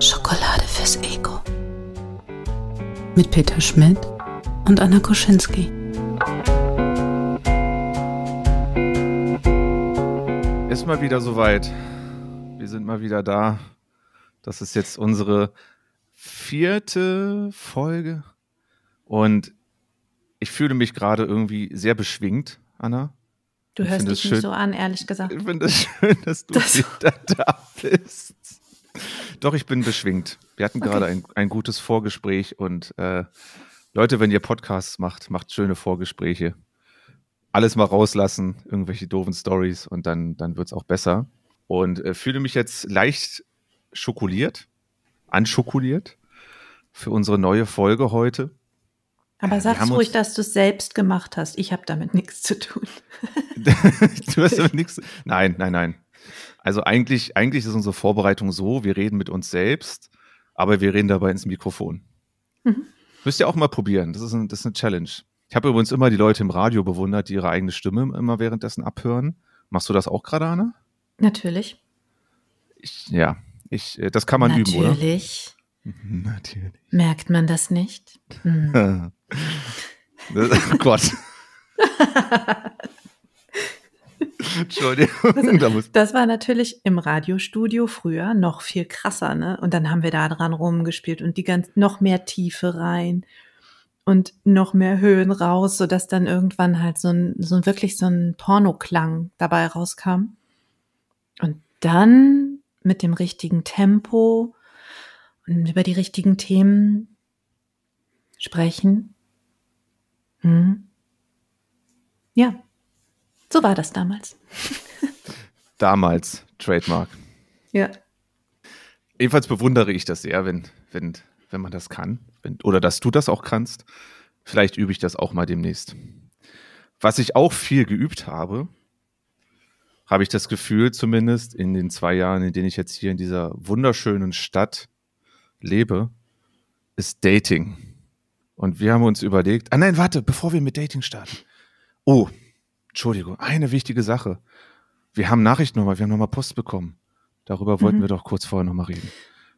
Schokolade fürs Ego. Mit Peter Schmidt und Anna Koschinski. Ist mal wieder soweit. Wir sind mal wieder da. Das ist jetzt unsere vierte Folge. Und ich fühle mich gerade irgendwie sehr beschwingt, Anna. Du Ich hörst dich es nicht schön- so an, ehrlich gesagt. Ich finde es schön, dass du Das- wieder da bist. Doch, ich bin beschwingt. Wir hatten gerade ein, ein gutes Vorgespräch und äh, Leute, wenn ihr Podcasts macht, macht schöne Vorgespräche. Alles mal rauslassen, irgendwelche doofen Stories und dann, dann wird es auch besser. Und äh, fühle mich jetzt leicht schokoliert, anschokoliert für unsere neue Folge heute. Aber wir sag's ruhig, dass du es selbst gemacht hast. Ich habe damit nichts zu tun. du hast aber nichts. Nein, nein, nein. Also eigentlich, eigentlich ist unsere Vorbereitung so, wir reden mit uns selbst, aber wir reden dabei ins Mikrofon. Mhm. Müsst ihr auch mal probieren. Das ist, ein, das ist eine Challenge. Ich habe übrigens immer die Leute im Radio bewundert, die ihre eigene Stimme immer währenddessen abhören. Machst du das auch gerade, Anna? Natürlich. Ich, ja, ich, äh, das kann man üben, oder? Natürlich. Natürlich. Merkt man das nicht? Hm. oh Gott. Entschuldigung. Da muss, Das war natürlich im Radiostudio früher noch viel krasser, ne? Und dann haben wir da dran rumgespielt und die ganz noch mehr Tiefe rein und noch mehr Höhen raus, sodass dann irgendwann halt so ein, so ein wirklich so ein Pornoklang dabei rauskam. Und dann mit dem richtigen Tempo und über die richtigen Themen sprechen. Hm. Ja, so war das damals. damals Trademark. Ja. Jedenfalls bewundere ich das sehr, wenn, wenn, wenn man das kann. Wenn, oder dass du das auch kannst. Vielleicht übe ich das auch mal demnächst. Was ich auch viel geübt habe, habe ich das Gefühl, zumindest in den zwei Jahren, in denen ich jetzt hier in dieser wunderschönen Stadt lebe, ist Dating. Und wir haben uns überlegt, ah nein, warte, bevor wir mit Dating starten. Oh, Entschuldigung, eine wichtige Sache. Wir haben Nachrichten nochmal, wir haben nochmal Post bekommen. Darüber wollten Mhm. wir doch kurz vorher nochmal reden.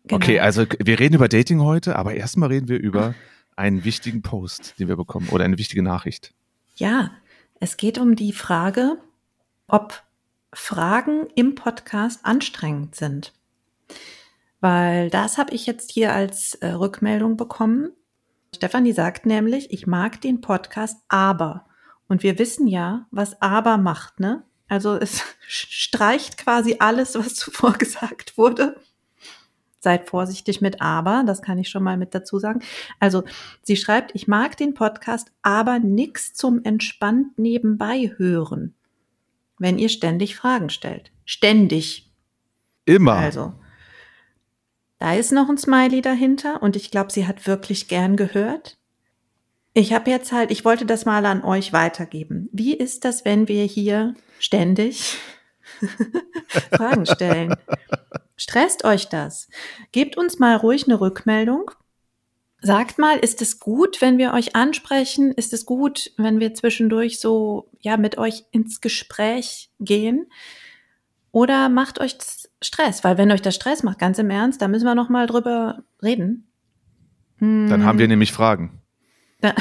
Genau. Okay, also wir reden über Dating heute, aber erstmal reden wir über einen wichtigen Post, den wir bekommen oder eine wichtige Nachricht. Ja, es geht um die Frage, ob Fragen im Podcast anstrengend sind. Weil das habe ich jetzt hier als äh, Rückmeldung bekommen. Stefanie sagt nämlich, ich mag den Podcast, aber. Und wir wissen ja, was aber macht, ne? Also es streicht quasi alles, was zuvor gesagt wurde. Seid vorsichtig mit aber, das kann ich schon mal mit dazu sagen. Also sie schreibt, ich mag den Podcast, aber nix zum entspannt nebenbei hören, wenn ihr ständig Fragen stellt. Ständig. Immer. Also, da ist noch ein Smiley dahinter und ich glaube, sie hat wirklich gern gehört. Ich habe jetzt halt, ich wollte das mal an euch weitergeben. Wie ist das, wenn wir hier ständig Fragen stellen? Stresst euch das? Gebt uns mal ruhig eine Rückmeldung. Sagt mal, ist es gut, wenn wir euch ansprechen? Ist es gut, wenn wir zwischendurch so, ja, mit euch ins Gespräch gehen? Oder macht euch das Stress? Weil wenn euch das Stress macht, ganz im Ernst, da müssen wir noch mal drüber reden. Dann haben wir nämlich Fragen. Da-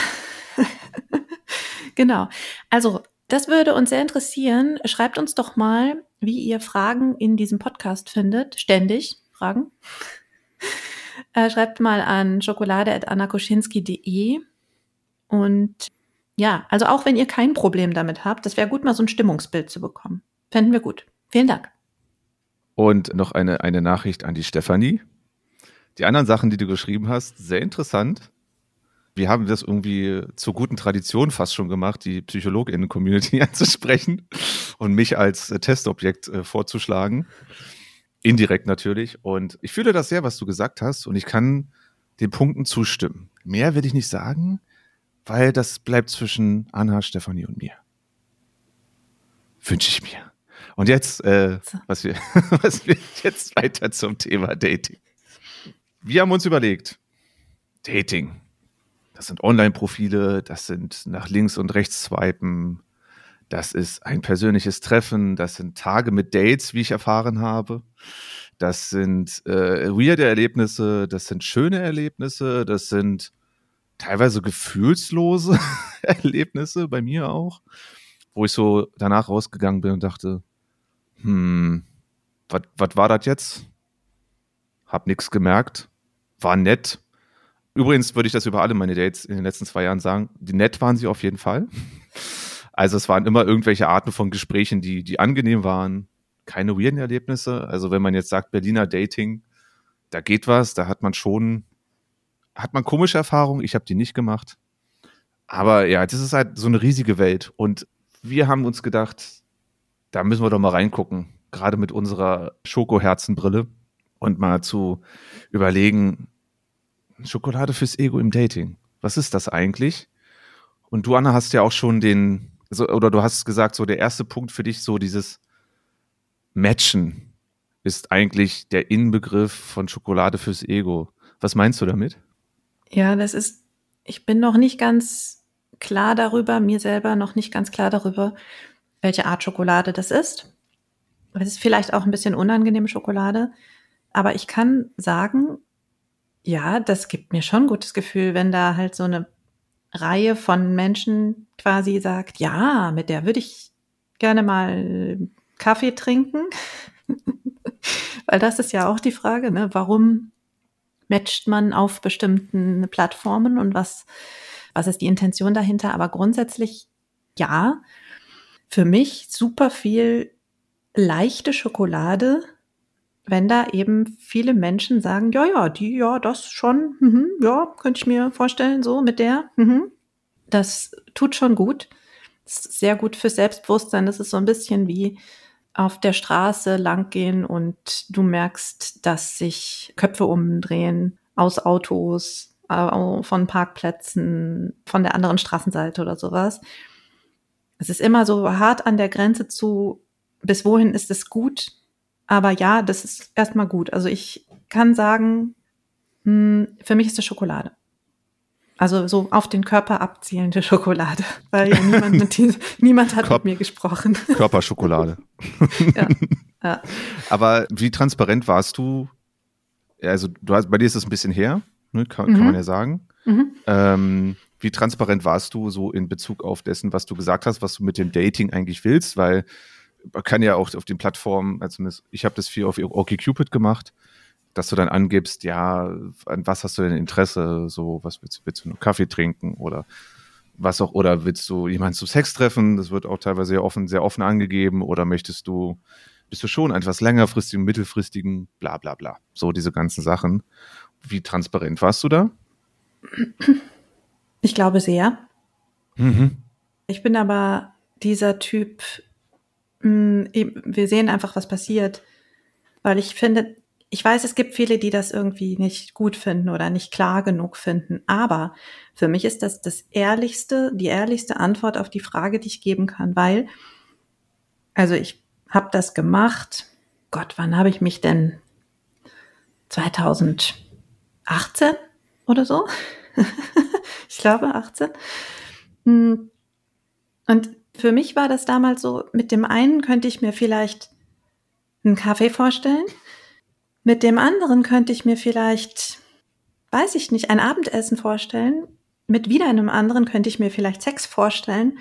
genau. Also, das würde uns sehr interessieren. Schreibt uns doch mal, wie ihr Fragen in diesem Podcast findet. Ständig Fragen. Äh, schreibt mal an schokolade.annakoschinski.de. Und ja, also auch wenn ihr kein Problem damit habt, das wäre gut, mal so ein Stimmungsbild zu bekommen. Fänden wir gut. Vielen Dank. Und noch eine, eine Nachricht an die Stefanie. Die anderen Sachen, die du geschrieben hast, sehr interessant. Wir haben das irgendwie zur guten Tradition fast schon gemacht, die PsychologInnen-Community anzusprechen und mich als Testobjekt äh, vorzuschlagen. Indirekt natürlich. Und ich fühle das sehr, was du gesagt hast. Und ich kann den Punkten zustimmen. Mehr will ich nicht sagen, weil das bleibt zwischen Anna, Stefanie und mir. Wünsche ich mir. Und jetzt, äh, So. was wir, was wir jetzt weiter zum Thema Dating. wir haben uns überlegt, Dating. Das sind Online-Profile, das sind nach links und rechts swipen, das ist ein persönliches Treffen, das sind Tage mit Dates, wie ich erfahren habe. Das sind äh, weirde Erlebnisse, das sind schöne Erlebnisse, das sind teilweise gefühlslose Erlebnisse bei mir auch, wo ich so danach rausgegangen bin und dachte, hm, was war das jetzt? Hab nichts gemerkt, war nett. Übrigens würde ich das über alle meine Dates in den letzten zwei Jahren sagen. Die nett waren sie auf jeden Fall. Also es waren immer irgendwelche Arten von Gesprächen, die, die angenehm waren. Keine weirden Erlebnisse. Also wenn man jetzt sagt Berliner Dating, da geht was, da hat man schon, hat man komische Erfahrungen. Ich habe die nicht gemacht. Aber ja, das ist halt so eine riesige Welt. Und wir haben uns gedacht, da müssen wir doch mal reingucken. Gerade mit unserer Schokoherzenbrille und mal zu überlegen, Schokolade fürs Ego im Dating. Was ist das eigentlich? Und du, Anna, hast ja auch schon den, so, oder du hast gesagt, so der erste Punkt für dich, so dieses Matchen ist eigentlich der Inbegriff von Schokolade fürs Ego. Was meinst du damit? Ja, das ist, ich bin noch nicht ganz klar darüber, mir selber noch nicht ganz klar darüber, welche Art Schokolade das ist. Es ist vielleicht auch ein bisschen unangenehme Schokolade, aber ich kann sagen, ja, das gibt mir schon ein gutes Gefühl, wenn da halt so eine Reihe von Menschen quasi sagt, ja, mit der würde ich gerne mal Kaffee trinken. Weil das ist ja auch die Frage, ne? warum matcht man auf bestimmten Plattformen und was, was ist die Intention dahinter? Aber grundsätzlich ja, für mich super viel leichte Schokolade, wenn da eben viele Menschen sagen, ja, ja, die, ja, das schon, mhm, ja, könnte ich mir vorstellen, so mit der, mhm. das tut schon gut. Das ist sehr gut für Selbstbewusstsein. Das ist so ein bisschen wie auf der Straße langgehen und du merkst, dass sich Köpfe umdrehen aus Autos, von Parkplätzen, von der anderen Straßenseite oder sowas. Es ist immer so hart an der Grenze zu, bis wohin ist es gut, aber ja, das ist erstmal gut. Also ich kann sagen, mh, hm, für mich ist es Schokolade. Also so auf den Körper abzielende Schokolade, weil ja niemand, mit die, niemand hat Körp mit mir gesprochen. Körperschokolade. ja, ja. Aber wie transparent warst du? Also du hast, bei dir ist es ein bisschen her, ne, kann, mhm. kann man ja sagen. Mhm. Ähm, wie transparent warst du so in Bezug auf dessen, was du gesagt hast, was du mit dem Dating eigentlich willst? Weil man kann ja auch auf den Plattformen, also ich habe das viel auf OkCupid gemacht, dass du dann angibst, ja, an was hast du denn Interesse, so, was willst, willst du, einen Kaffee trinken oder was auch, oder willst du jemanden zum Sex treffen, das wird auch teilweise sehr offen, sehr offen angegeben, oder möchtest du, bist du schon etwas längerfristigen, mittelfristigen, bla bla bla, so diese ganzen Sachen. Wie transparent warst du da? Ich glaube sehr. Mhm. Ich bin aber dieser Typ, Mm, wir sehen einfach, was passiert. Weil ich finde, ich weiß, es gibt viele, die das irgendwie nicht gut finden oder nicht klar genug finden. Aber für mich ist das das ehrlichste, die ehrlichste Antwort auf die Frage, die ich geben kann, weil, also ich habe das gemacht. Gott, wann habe ich mich denn? 2018 oder so? ich glaube 18. Mm, und für mich war das damals so, mit dem einen könnte ich mir vielleicht einen Kaffee vorstellen, mit dem anderen könnte ich mir vielleicht, weiß ich nicht, ein Abendessen vorstellen, mit wieder einem anderen könnte ich mir vielleicht Sex vorstellen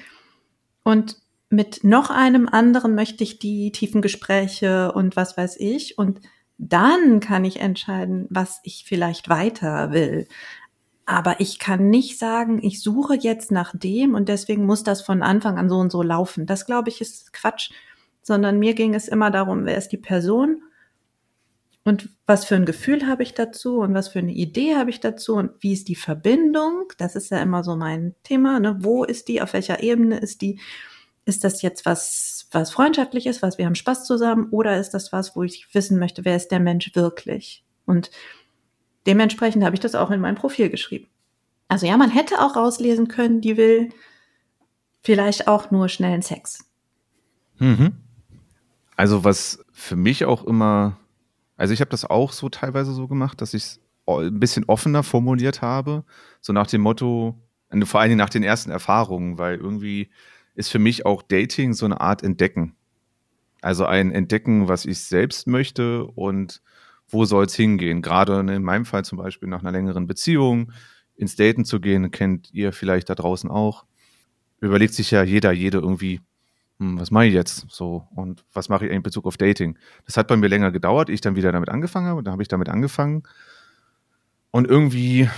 und mit noch einem anderen möchte ich die tiefen Gespräche und was weiß ich und dann kann ich entscheiden, was ich vielleicht weiter will. Aber ich kann nicht sagen, ich suche jetzt nach dem und deswegen muss das von Anfang an so und so laufen. Das glaube ich ist Quatsch, sondern mir ging es immer darum, wer ist die Person und was für ein Gefühl habe ich dazu und was für eine Idee habe ich dazu und wie ist die Verbindung? Das ist ja immer so mein Thema. Ne? Wo ist die? Auf welcher Ebene ist die? Ist das jetzt was, was freundschaftlich ist, was wir haben Spaß zusammen oder ist das was, wo ich wissen möchte, wer ist der Mensch wirklich? Und Dementsprechend habe ich das auch in mein Profil geschrieben. Also ja, man hätte auch rauslesen können, die will vielleicht auch nur schnellen Sex. Mhm. Also was für mich auch immer, also ich habe das auch so teilweise so gemacht, dass ich ein bisschen offener formuliert habe, so nach dem Motto, vor allen Dingen nach den ersten Erfahrungen, weil irgendwie ist für mich auch Dating so eine Art Entdecken. Also ein Entdecken, was ich selbst möchte und wo soll es hingehen. Gerade in meinem Fall zum Beispiel nach einer längeren Beziehung ins Daten zu gehen, kennt ihr vielleicht da draußen auch. Überlegt sich ja jeder, jede irgendwie, hm, was mache ich jetzt so und was mache ich in Bezug auf Dating. Das hat bei mir länger gedauert, ich dann wieder damit angefangen habe, da habe ich damit angefangen und irgendwie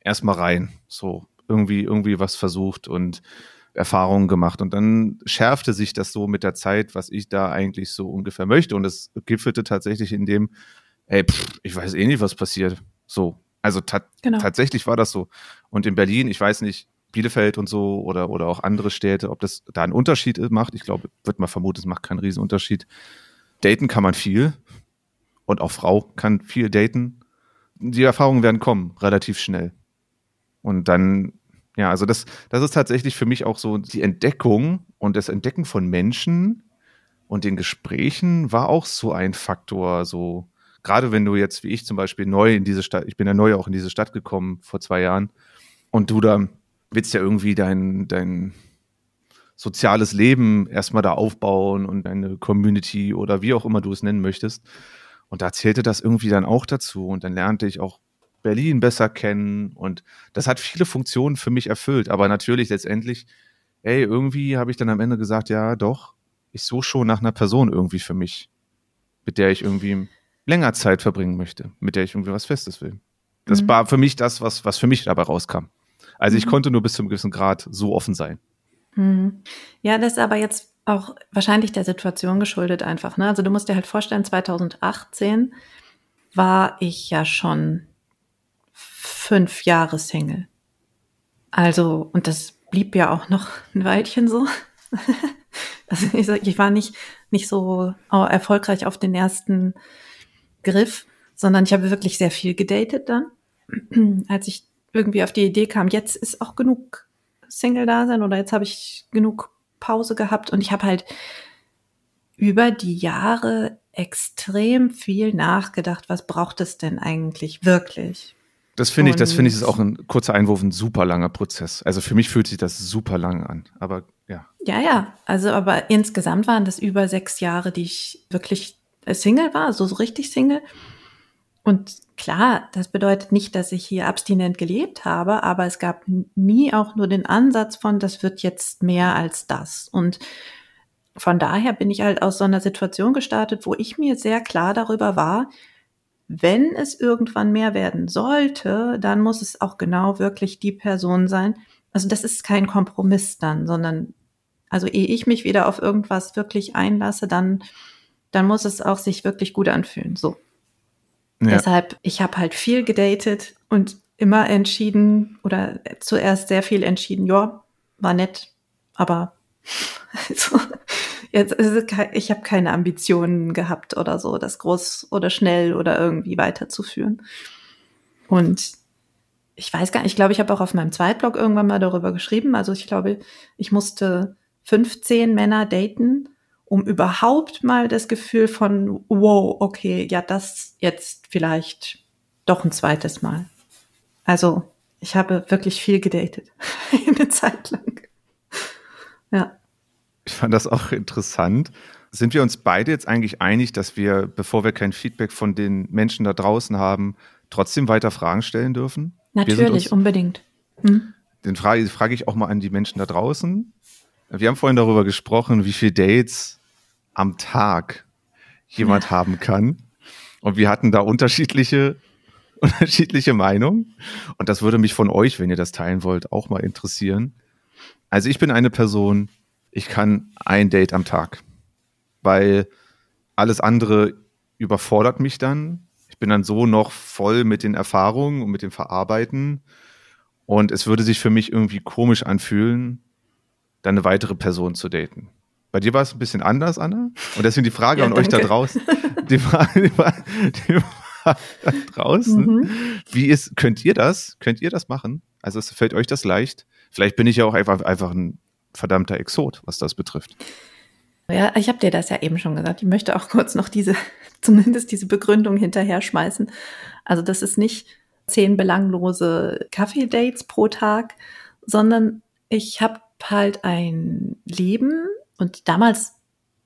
erstmal rein, so irgendwie irgendwie was versucht und Erfahrungen gemacht und dann schärfte sich das so mit der Zeit, was ich da eigentlich so ungefähr möchte und es gipfelte tatsächlich in dem, ey, pff, ich weiß eh nicht, was passiert. So, also ta genau. tatsächlich war das so. Und in Berlin, ich weiß nicht, Bielefeld und so oder, oder auch andere Städte, ob das da einen Unterschied macht. Ich glaube, wird man vermuten, es macht keinen Riesenunterschied. Daten kann man viel und auch Frau kann viel daten. Die Erfahrungen werden kommen, relativ schnell. Und dann, ja, also das, das ist tatsächlich für mich auch so die Entdeckung und das Entdecken von Menschen und den Gesprächen war auch so ein Faktor, so gerade wenn du jetzt, wie ich zum Beispiel, neu in diese Stadt, ich bin ja neu auch in diese Stadt gekommen vor zwei Jahren und du da willst ja irgendwie dein, dein soziales Leben erstmal da aufbauen und deine Community oder wie auch immer du es nennen möchtest. Und da zählte das irgendwie dann auch dazu und dann lernte ich auch Berlin besser kennen und das hat viele Funktionen für mich erfüllt. Aber natürlich letztendlich, ey, irgendwie habe ich dann am Ende gesagt, ja, doch, ich suche schon nach einer Person irgendwie für mich, mit der ich irgendwie länger Zeit verbringen möchte, mit der ich irgendwie was Festes will. Das mhm. war für mich das, was, was für mich dabei rauskam. Also ich mhm. konnte nur bis zu einem gewissen Grad so offen sein. Mhm. Ja, das ist aber jetzt auch wahrscheinlich der Situation geschuldet einfach. Ne? Also du musst dir halt vorstellen, 2018 war ich ja schon fünf Jahre Single. Also, und das blieb ja auch noch ein Weilchen so. also ich, ich war nicht, nicht so erfolgreich auf den ersten Griff, sondern ich habe wirklich sehr viel gedatet dann. Als ich irgendwie auf die Idee kam, jetzt ist auch genug Single-Dasein oder jetzt habe ich genug Pause gehabt und ich habe halt über die Jahre extrem viel nachgedacht, was braucht es denn eigentlich wirklich? Das finde ich, das finde ich ist auch ein kurzer Einwurf, ein super langer Prozess. Also für mich fühlt sich das super lang an. Aber ja. Ja, ja. Also aber insgesamt waren das über sechs Jahre, die ich wirklich Single war, so, so richtig Single. Und klar, das bedeutet nicht, dass ich hier abstinent gelebt habe, aber es gab nie auch nur den Ansatz von, das wird jetzt mehr als das. Und von daher bin ich halt aus so einer Situation gestartet, wo ich mir sehr klar darüber war, wenn es irgendwann mehr werden sollte, dann muss es auch genau wirklich die Person sein. Also das ist kein Kompromiss dann, sondern also ehe ich mich wieder auf irgendwas wirklich einlasse, dann dann muss es auch sich wirklich gut anfühlen. So. Ja. Deshalb, ich habe halt viel gedatet und immer entschieden oder zuerst sehr viel entschieden, ja, war nett, aber also, jetzt ist es, ich habe keine Ambitionen gehabt oder so, das groß oder schnell oder irgendwie weiterzuführen. Und ich weiß gar nicht, ich glaube, ich habe auch auf meinem Zweitblog irgendwann mal darüber geschrieben. Also ich glaube, ich musste 15 Männer daten, um überhaupt mal das Gefühl von, wow, okay, ja, das jetzt vielleicht doch ein zweites Mal. Also, ich habe wirklich viel gedatet. Eine Zeit lang. Ja. Ich fand das auch interessant. Sind wir uns beide jetzt eigentlich einig, dass wir, bevor wir kein Feedback von den Menschen da draußen haben, trotzdem weiter Fragen stellen dürfen? Natürlich, unbedingt. Hm? Den frage, frage ich auch mal an die Menschen da draußen. Wir haben vorhin darüber gesprochen, wie viele Dates am Tag jemand haben kann. Und wir hatten da unterschiedliche, unterschiedliche Meinungen. Und das würde mich von euch, wenn ihr das teilen wollt, auch mal interessieren. Also ich bin eine Person, ich kann ein Date am Tag, weil alles andere überfordert mich dann. Ich bin dann so noch voll mit den Erfahrungen und mit dem Verarbeiten. Und es würde sich für mich irgendwie komisch anfühlen, dann eine weitere Person zu daten. Bei dir war es ein bisschen anders, Anna. Und deswegen die Frage ja, an danke. euch da draußen. Die Frage, die Frage, die Frage da draußen. Mhm. Wie ist, könnt ihr das? Könnt ihr das machen? Also es fällt euch das leicht? Vielleicht bin ich ja auch einfach, einfach ein verdammter Exot, was das betrifft. Ja, ich habe dir das ja eben schon gesagt. Ich möchte auch kurz noch diese zumindest diese Begründung hinterher schmeißen. Also das ist nicht zehn belanglose Kaffee-Dates pro Tag, sondern ich habe halt ein Leben und damals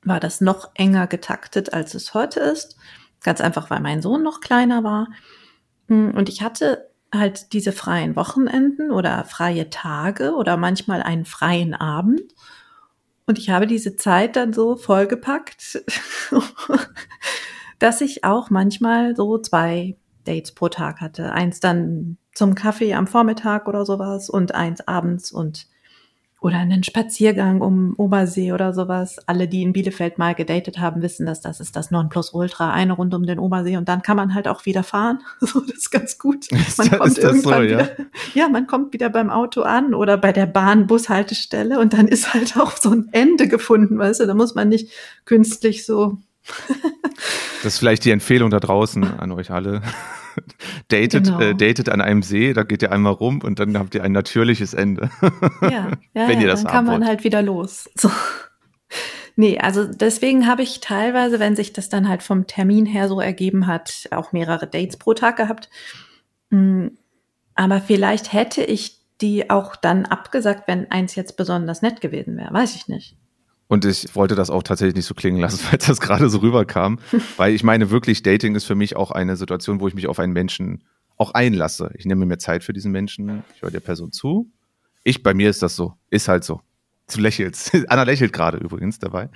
war das noch enger getaktet, als es heute ist. Ganz einfach, weil mein Sohn noch kleiner war. Und ich hatte halt diese freien Wochenenden oder freie Tage oder manchmal einen freien Abend. Und ich habe diese Zeit dann so vollgepackt, dass ich auch manchmal so zwei Dates pro Tag hatte. Eins dann zum Kaffee am Vormittag oder sowas und eins abends und oder einen Spaziergang um Obersee oder sowas. Alle, die in Bielefeld mal gedatet haben, wissen, dass das ist das Nonplusultra, eine Runde um den Obersee und dann kann man halt auch wieder fahren. So, das ist ganz gut. Man Ist kommt das irgendwann so, ja? wieder, ja, man kommt wieder beim Auto an oder bei der Bahn Bushaltestelle und dann ist halt auch so ein Ende gefunden, weißt du, da muss man nicht künstlich so Das ist vielleicht die Empfehlung da draußen an euch alle. datet, Genau. äh, datet an einem See, da geht ihr einmal rum und dann habt ihr ein natürliches Ende. Ja, ja, Wenn ihr das dann kann man wollt. halt wieder los. So. Nee, also deswegen habe ich teilweise, wenn sich das dann halt vom Termin her so ergeben hat, auch mehrere Dates pro Tag gehabt. Mm, Aber vielleicht hätte ich die auch dann abgesagt, wenn eins jetzt besonders nett gewesen wäre. Weiß ich nicht. Und ich wollte das auch tatsächlich nicht so klingen lassen, weil das gerade so rüberkam. weil ich meine, wirklich, Dating ist für mich auch eine Situation, wo ich mich auf einen Menschen auch einlasse. Ich nehme mir Zeit für diesen Menschen, ich höre der Person zu. Ich, bei mir ist das so, ist halt so. Du lächelst. Anna lächelt gerade übrigens dabei.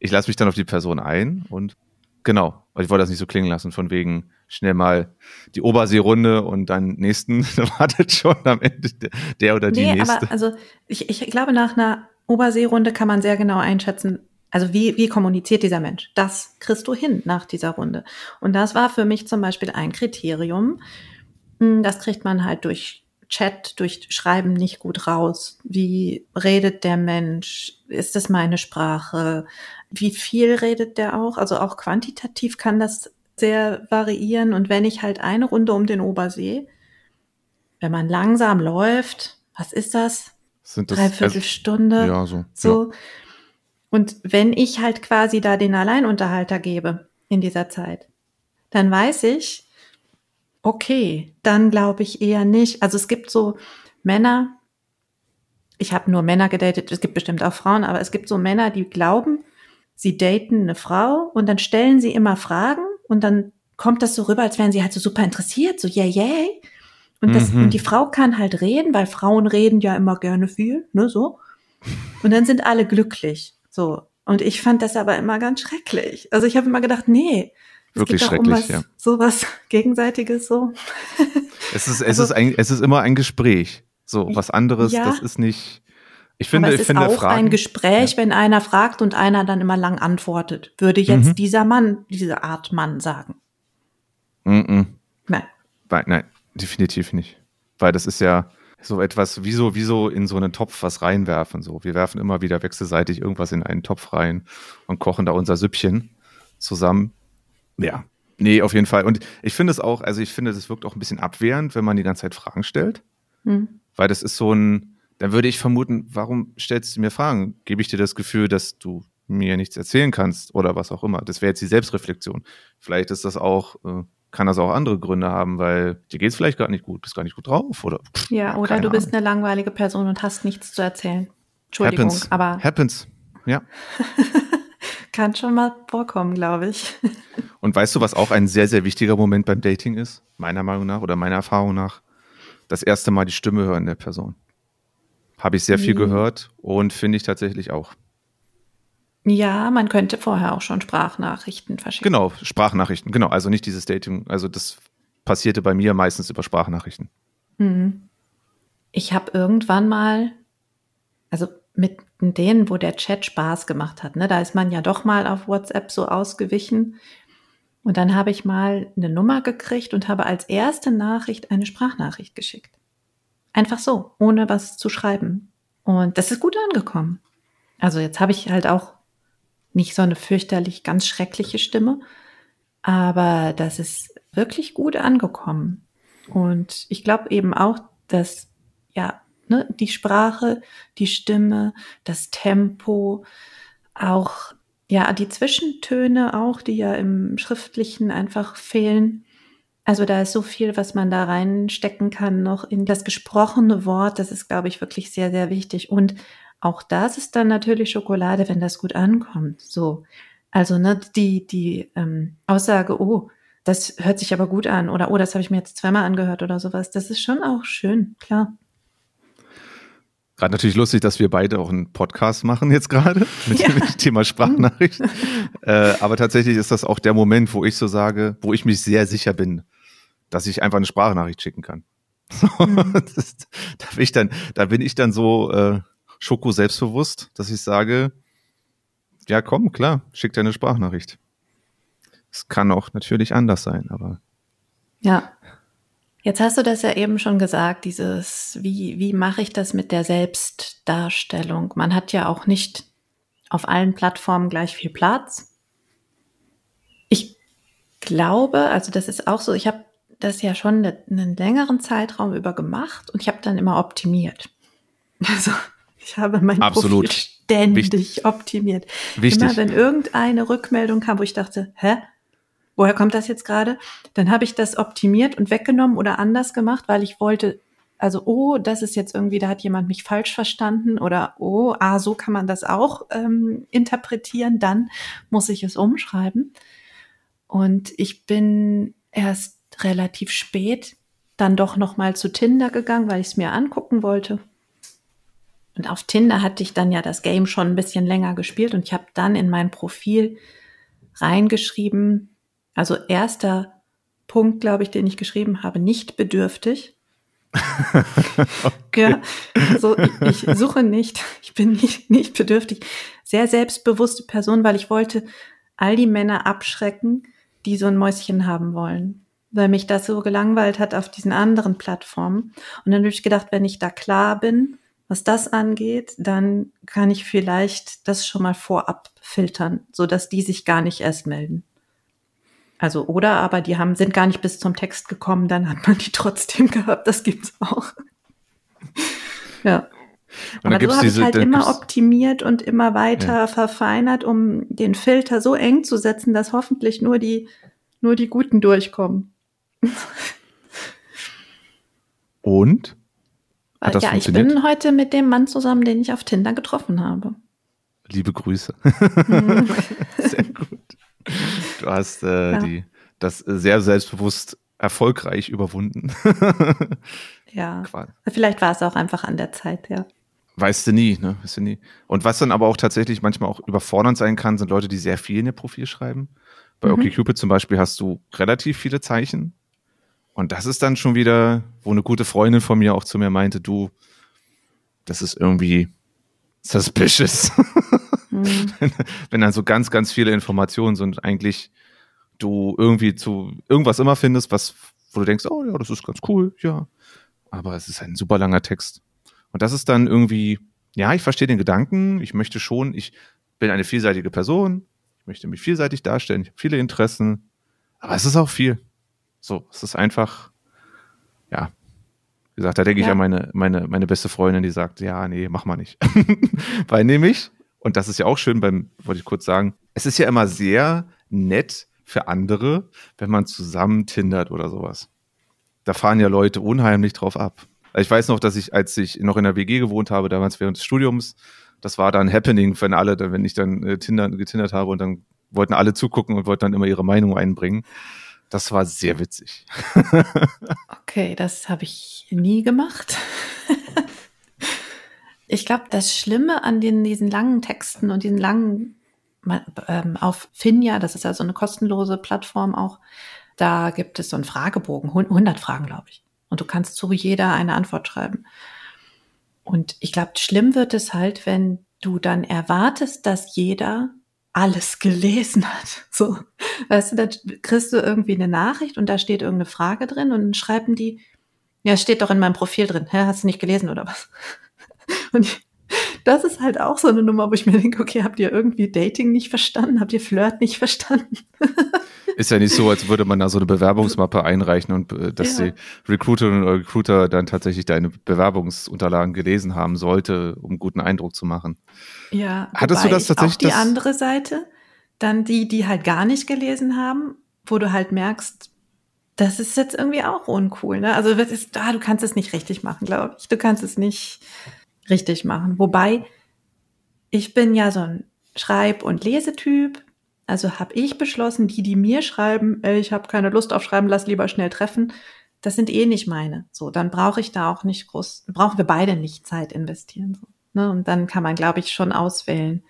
Ich lasse mich dann auf die Person ein und genau. Und ich wollte das nicht so klingen lassen, von wegen schnell mal die Oberseerunde und dann nächsten, da wartet schon am Ende der, der oder die nee, nächste. aber also ich, ich glaube, nach einer Oberseerunde kann man sehr genau einschätzen, also wie, wie kommuniziert dieser Mensch? Das kriegst du hin nach dieser Runde. Und das war für mich zum Beispiel ein Kriterium. Hm, Das kriegt man halt durch Chat, durch Schreiben nicht gut raus. Wie redet der Mensch? Ist das meine Sprache? Wie viel redet der auch? Also auch quantitativ kann das sehr variieren. Und wenn ich halt eine Runde um den Obersee, wenn man langsam läuft, was ist das? Sind das Dreiviertel Stunde. ja, so. Ja. So. Und wenn ich halt quasi da den Alleinunterhalter gebe in dieser Zeit, dann weiß ich, okay, dann glaube ich eher nicht. Also es gibt so Männer, ich habe nur Männer gedatet, es gibt bestimmt auch Frauen, aber es gibt so Männer, die glauben, sie daten eine Frau und dann stellen sie immer Fragen und dann kommt das so rüber, als wären sie halt so super interessiert, so yay, yay. Und, das, Mhm. und die Frau kann halt reden, weil Frauen reden ja immer gerne viel, ne, so. Und dann sind alle glücklich, so. Und ich fand das aber immer ganz schrecklich. Also ich habe immer gedacht, nee, es Wirklich doch um schrecklich, was, ja. so was Gegenseitiges, so. Es ist, es Also- ist ein, es ist immer ein Gespräch. So, was anderes, Ja. das ist nicht. Ich finde, aber es ich ist finde auch Fragen. ein Gespräch, wenn einer fragt und einer dann immer lang antwortet. Würde jetzt Mhm. dieser Mann, diese Art Mann sagen. -mm. Nein. Weil, nein, definitiv nicht. Weil das ist ja so etwas, wie so, wie so in so einen Topf was reinwerfen. So, wir werfen immer wieder wechselseitig irgendwas in einen Topf rein und kochen da unser Süppchen zusammen. Ja. Nee, auf jeden Fall. Und ich finde es auch, also ich finde, das wirkt auch ein bisschen abwehrend, wenn man die ganze Zeit Fragen stellt. Hm. Weil das ist so ein, dann würde ich vermuten, warum stellst du mir Fragen? Gebe ich dir das Gefühl, dass du mir nichts erzählen kannst oder was auch immer? Das wäre jetzt die Selbstreflexion. Vielleicht ist das auch, äh, kann das auch andere Gründe haben, weil dir geht es vielleicht gar nicht gut, bist gar nicht gut drauf oder. pff, Ja, oder du bist Ahnung. eine langweilige Person und hast nichts zu erzählen. Entschuldigung, Happens. aber Happens. Ja. kann schon mal vorkommen, glaube ich. Und weißt du, was auch ein sehr, sehr wichtiger Moment beim Dating ist? Meiner Meinung nach oder meiner Erfahrung nach? Das erste Mal die Stimme hören der Person. Habe ich sehr viel Mhm. gehört und finde ich tatsächlich auch. Ja, man könnte vorher auch schon Sprachnachrichten verschicken. Genau, Sprachnachrichten, genau. Also nicht dieses Dating, also das passierte bei mir meistens über Sprachnachrichten. Mhm. Ich habe irgendwann mal, also mit denen, wo der Chat Spaß gemacht hat, ne, da ist man ja doch mal auf WhatsApp so ausgewichen. Und dann habe ich mal eine Nummer gekriegt und habe als erste Nachricht eine Sprachnachricht geschickt. Einfach so, ohne was zu schreiben. Und das ist gut angekommen. Also jetzt habe ich halt auch nicht so eine fürchterlich ganz schreckliche Stimme, aber das ist wirklich gut angekommen. Und ich glaube eben auch, dass ja ne, die Sprache, die Stimme, das Tempo, auch ja, die Zwischentöne auch, die ja im Schriftlichen einfach fehlen. Also da ist so viel, was man da reinstecken kann, noch in das gesprochene Wort. Das ist, glaube ich, wirklich sehr, sehr wichtig. Und auch das ist dann natürlich Schokolade, wenn das gut ankommt. So. Also, ne, die, die ähm, Aussage, oh, das hört sich aber gut an oder oh, das habe ich mir jetzt zweimal angehört oder sowas, das ist schon auch schön, klar. Gerade natürlich lustig, dass wir beide auch einen Podcast machen jetzt gerade mit Ja. dem Thema Sprachnachricht. äh, aber tatsächlich ist das auch der Moment, wo ich so sage, wo ich mich sehr sicher bin, dass ich einfach eine Sprachnachricht schicken kann. Mhm. das, da, bin ich dann, da bin ich dann so äh, Schoko selbstbewusst, dass ich sage, ja komm, klar, schick dir eine Sprachnachricht. Es kann auch natürlich anders sein, aber Ja. Jetzt hast du das ja eben schon gesagt, dieses, wie, wie mache ich das mit der Selbstdarstellung? Man hat ja auch nicht auf allen Plattformen gleich viel Platz. Ich glaube, also das ist auch so, ich habe das ja schon ne- einen längeren Zeitraum über gemacht und ich habe dann immer optimiert. Also ich habe mein Absolut. Profil ständig Wichtig. optimiert. wichtig. Immer wenn irgendeine Rückmeldung kam, wo ich dachte, hä? Woher kommt das jetzt gerade? Dann habe ich das optimiert und weggenommen oder anders gemacht, weil ich wollte, also, oh, das ist jetzt irgendwie, da hat jemand mich falsch verstanden oder oh, ah, so kann man das auch ähm, interpretieren, dann muss ich es umschreiben. Und ich bin erst relativ spät dann doch noch mal zu Tinder gegangen, weil ich es mir angucken wollte. Und auf Tinder hatte ich dann ja das Game schon ein bisschen länger gespielt und ich habe dann in mein Profil reingeschrieben, also erster Punkt, glaube ich, den ich geschrieben habe, nicht bedürftig. Ja, also ich, ich suche nicht, ich bin nicht, nicht bedürftig. Sehr selbstbewusste Person, weil ich wollte all die Männer abschrecken, die so ein Mäuschen haben wollen. Weil mich das so gelangweilt hat auf diesen anderen Plattformen. Und dann habe ich gedacht, wenn ich da klar bin, was das angeht, dann kann ich vielleicht das schon mal vorab filtern, so dass die sich gar nicht erst melden. Also, oder aber die haben, sind gar nicht bis zum Text gekommen, dann hat man die trotzdem gehabt. Das gibt's auch. ja. Und Aber so habe ich halt immer optimiert und immer weiter verfeinert, um den Filter so eng zu setzen, dass hoffentlich nur die, nur die Guten durchkommen. Und? Hat das ja, ich bin heute mit dem Mann zusammen, den ich auf Tinder getroffen habe. Liebe Grüße. Mhm. Sehr gut. Du hast äh, Ja. die, das sehr selbstbewusst erfolgreich überwunden. ja. Quasi. Vielleicht war es auch einfach an der Zeit, ja. Weißt du nie, ne? Weißt du nie. Und was dann aber auch tatsächlich manchmal auch überfordernd sein kann, sind Leute, die sehr viel in ihr Profil schreiben. Bei Mhm. OkCupid zum Beispiel hast du relativ viele Zeichen. Und das ist dann schon wieder, wo eine gute Freundin von mir auch zu mir meinte, du, das ist irgendwie suspicious. Mhm. wenn dann so ganz, ganz viele Informationen sind, eigentlich du irgendwie zu irgendwas immer findest, was, wo du denkst, oh ja, das ist ganz cool, ja. Aber es ist ein super langer Text. Und das ist dann irgendwie, ja, ich verstehe den Gedanken, ich möchte schon, ich bin eine vielseitige Person, ich möchte mich vielseitig darstellen, ich habe viele Interessen, aber es ist auch viel. So, es ist einfach, ja. Wie gesagt, da denke ich Ja. an meine, meine, meine beste Freundin, die sagt, ja, nee, mach mal nicht. Weil nämlich, und das ist ja auch schön beim, wollte ich kurz sagen, es ist ja immer sehr nett für andere, wenn man zusammen tindert oder sowas. Da fahren ja Leute unheimlich drauf ab. Also Ich weiß noch, dass ich, als ich noch in der WG gewohnt habe, damals während des Studiums, das war dann Happening, wenn alle, wenn ich dann äh, Tinder, getindert habe und dann wollten alle zugucken und wollten dann immer ihre Meinung einbringen. Das war sehr witzig. Okay, das habe ich nie gemacht. ich glaube, das Schlimme an den, diesen langen Texten und diesen langen ähm, auf Finja, das ist ja so eine kostenlose Plattform auch, da gibt es so einen Fragebogen, hun- 100 Fragen, glaube ich. Und du kannst zu jeder eine Antwort schreiben. Und ich glaube, schlimm wird es halt, wenn du dann erwartest, dass jeder alles gelesen hat. So, weißt du, da kriegst du irgendwie eine Nachricht und da steht irgendeine Frage drin und dann schreiben die, ja, steht doch in meinem Profil drin. Hä, hast du nicht gelesen oder was? Und das ist halt auch so eine Nummer, wo ich mir denke, okay, habt ihr irgendwie Dating nicht verstanden? Habt ihr Flirt nicht verstanden? Ist ja nicht so, als würde man da so eine Bewerbungsmappe einreichen und äh, dass Ja. die Recruiterin oder Recruiter dann tatsächlich deine Bewerbungsunterlagen gelesen haben sollte, um einen guten Eindruck zu machen. Ja. Hattest du das ich tatsächlich, Auch die andere Seite. dann die, die halt gar nicht gelesen haben, wo du halt merkst, das ist jetzt irgendwie auch uncool. Ne? Also das ist, ah, du kannst es nicht richtig machen, glaube ich. Du kannst es nicht richtig machen. Wobei ich bin ja so ein Schreib- und Lesetyp. Also habe ich beschlossen, die, die mir schreiben, ich habe keine Lust auf Schreiben, lass lieber schnell treffen, das sind eh nicht meine. So, dann brauche ich da auch nicht groß, brauchen wir beide nicht Zeit investieren. So, ne? Und dann kann man, glaube ich, schon auswählen,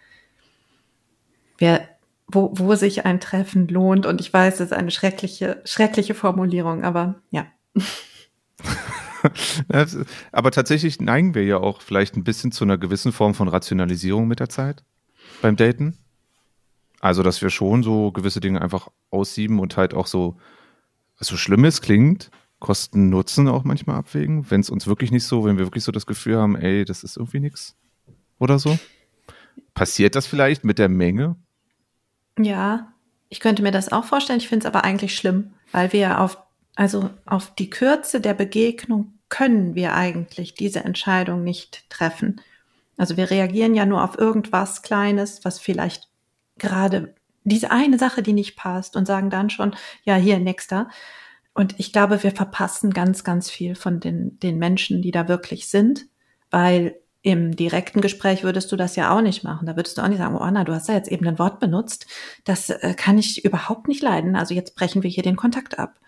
wer, wo, wo sich ein Treffen lohnt. Und ich weiß, das ist eine schreckliche, schreckliche Formulierung, aber ja. aber tatsächlich neigen wir ja auch vielleicht ein bisschen zu einer gewissen Form von Rationalisierung mit der Zeit beim Daten. Also, dass wir schon so gewisse Dinge einfach aussieben und halt auch so, so schlimm es klingt, Kosten Nutzen auch manchmal abwägen, wenn es uns wirklich nicht so, wenn wir wirklich so das Gefühl haben, ey, das ist irgendwie nichts oder so. Passiert das vielleicht mit der Menge? Ja, ich könnte mir das auch vorstellen. Ich finde es aber eigentlich schlimm, weil wir auf, also auf die Kürze der Begegnung können wir eigentlich diese Entscheidung nicht treffen. Also wir reagieren ja nur auf irgendwas Kleines, was vielleicht gerade diese eine Sache, die nicht passt und sagen dann schon, ja, hier, nächster. Und ich glaube, wir verpassen ganz, ganz viel von den, den Menschen, die da wirklich sind, weil im direkten Gespräch würdest du das ja auch nicht machen. Da würdest du auch nicht sagen, oh Anna, du hast da jetzt eben ein Wort benutzt. Das äh, kann ich überhaupt nicht leiden. Also jetzt brechen wir hier den Kontakt ab.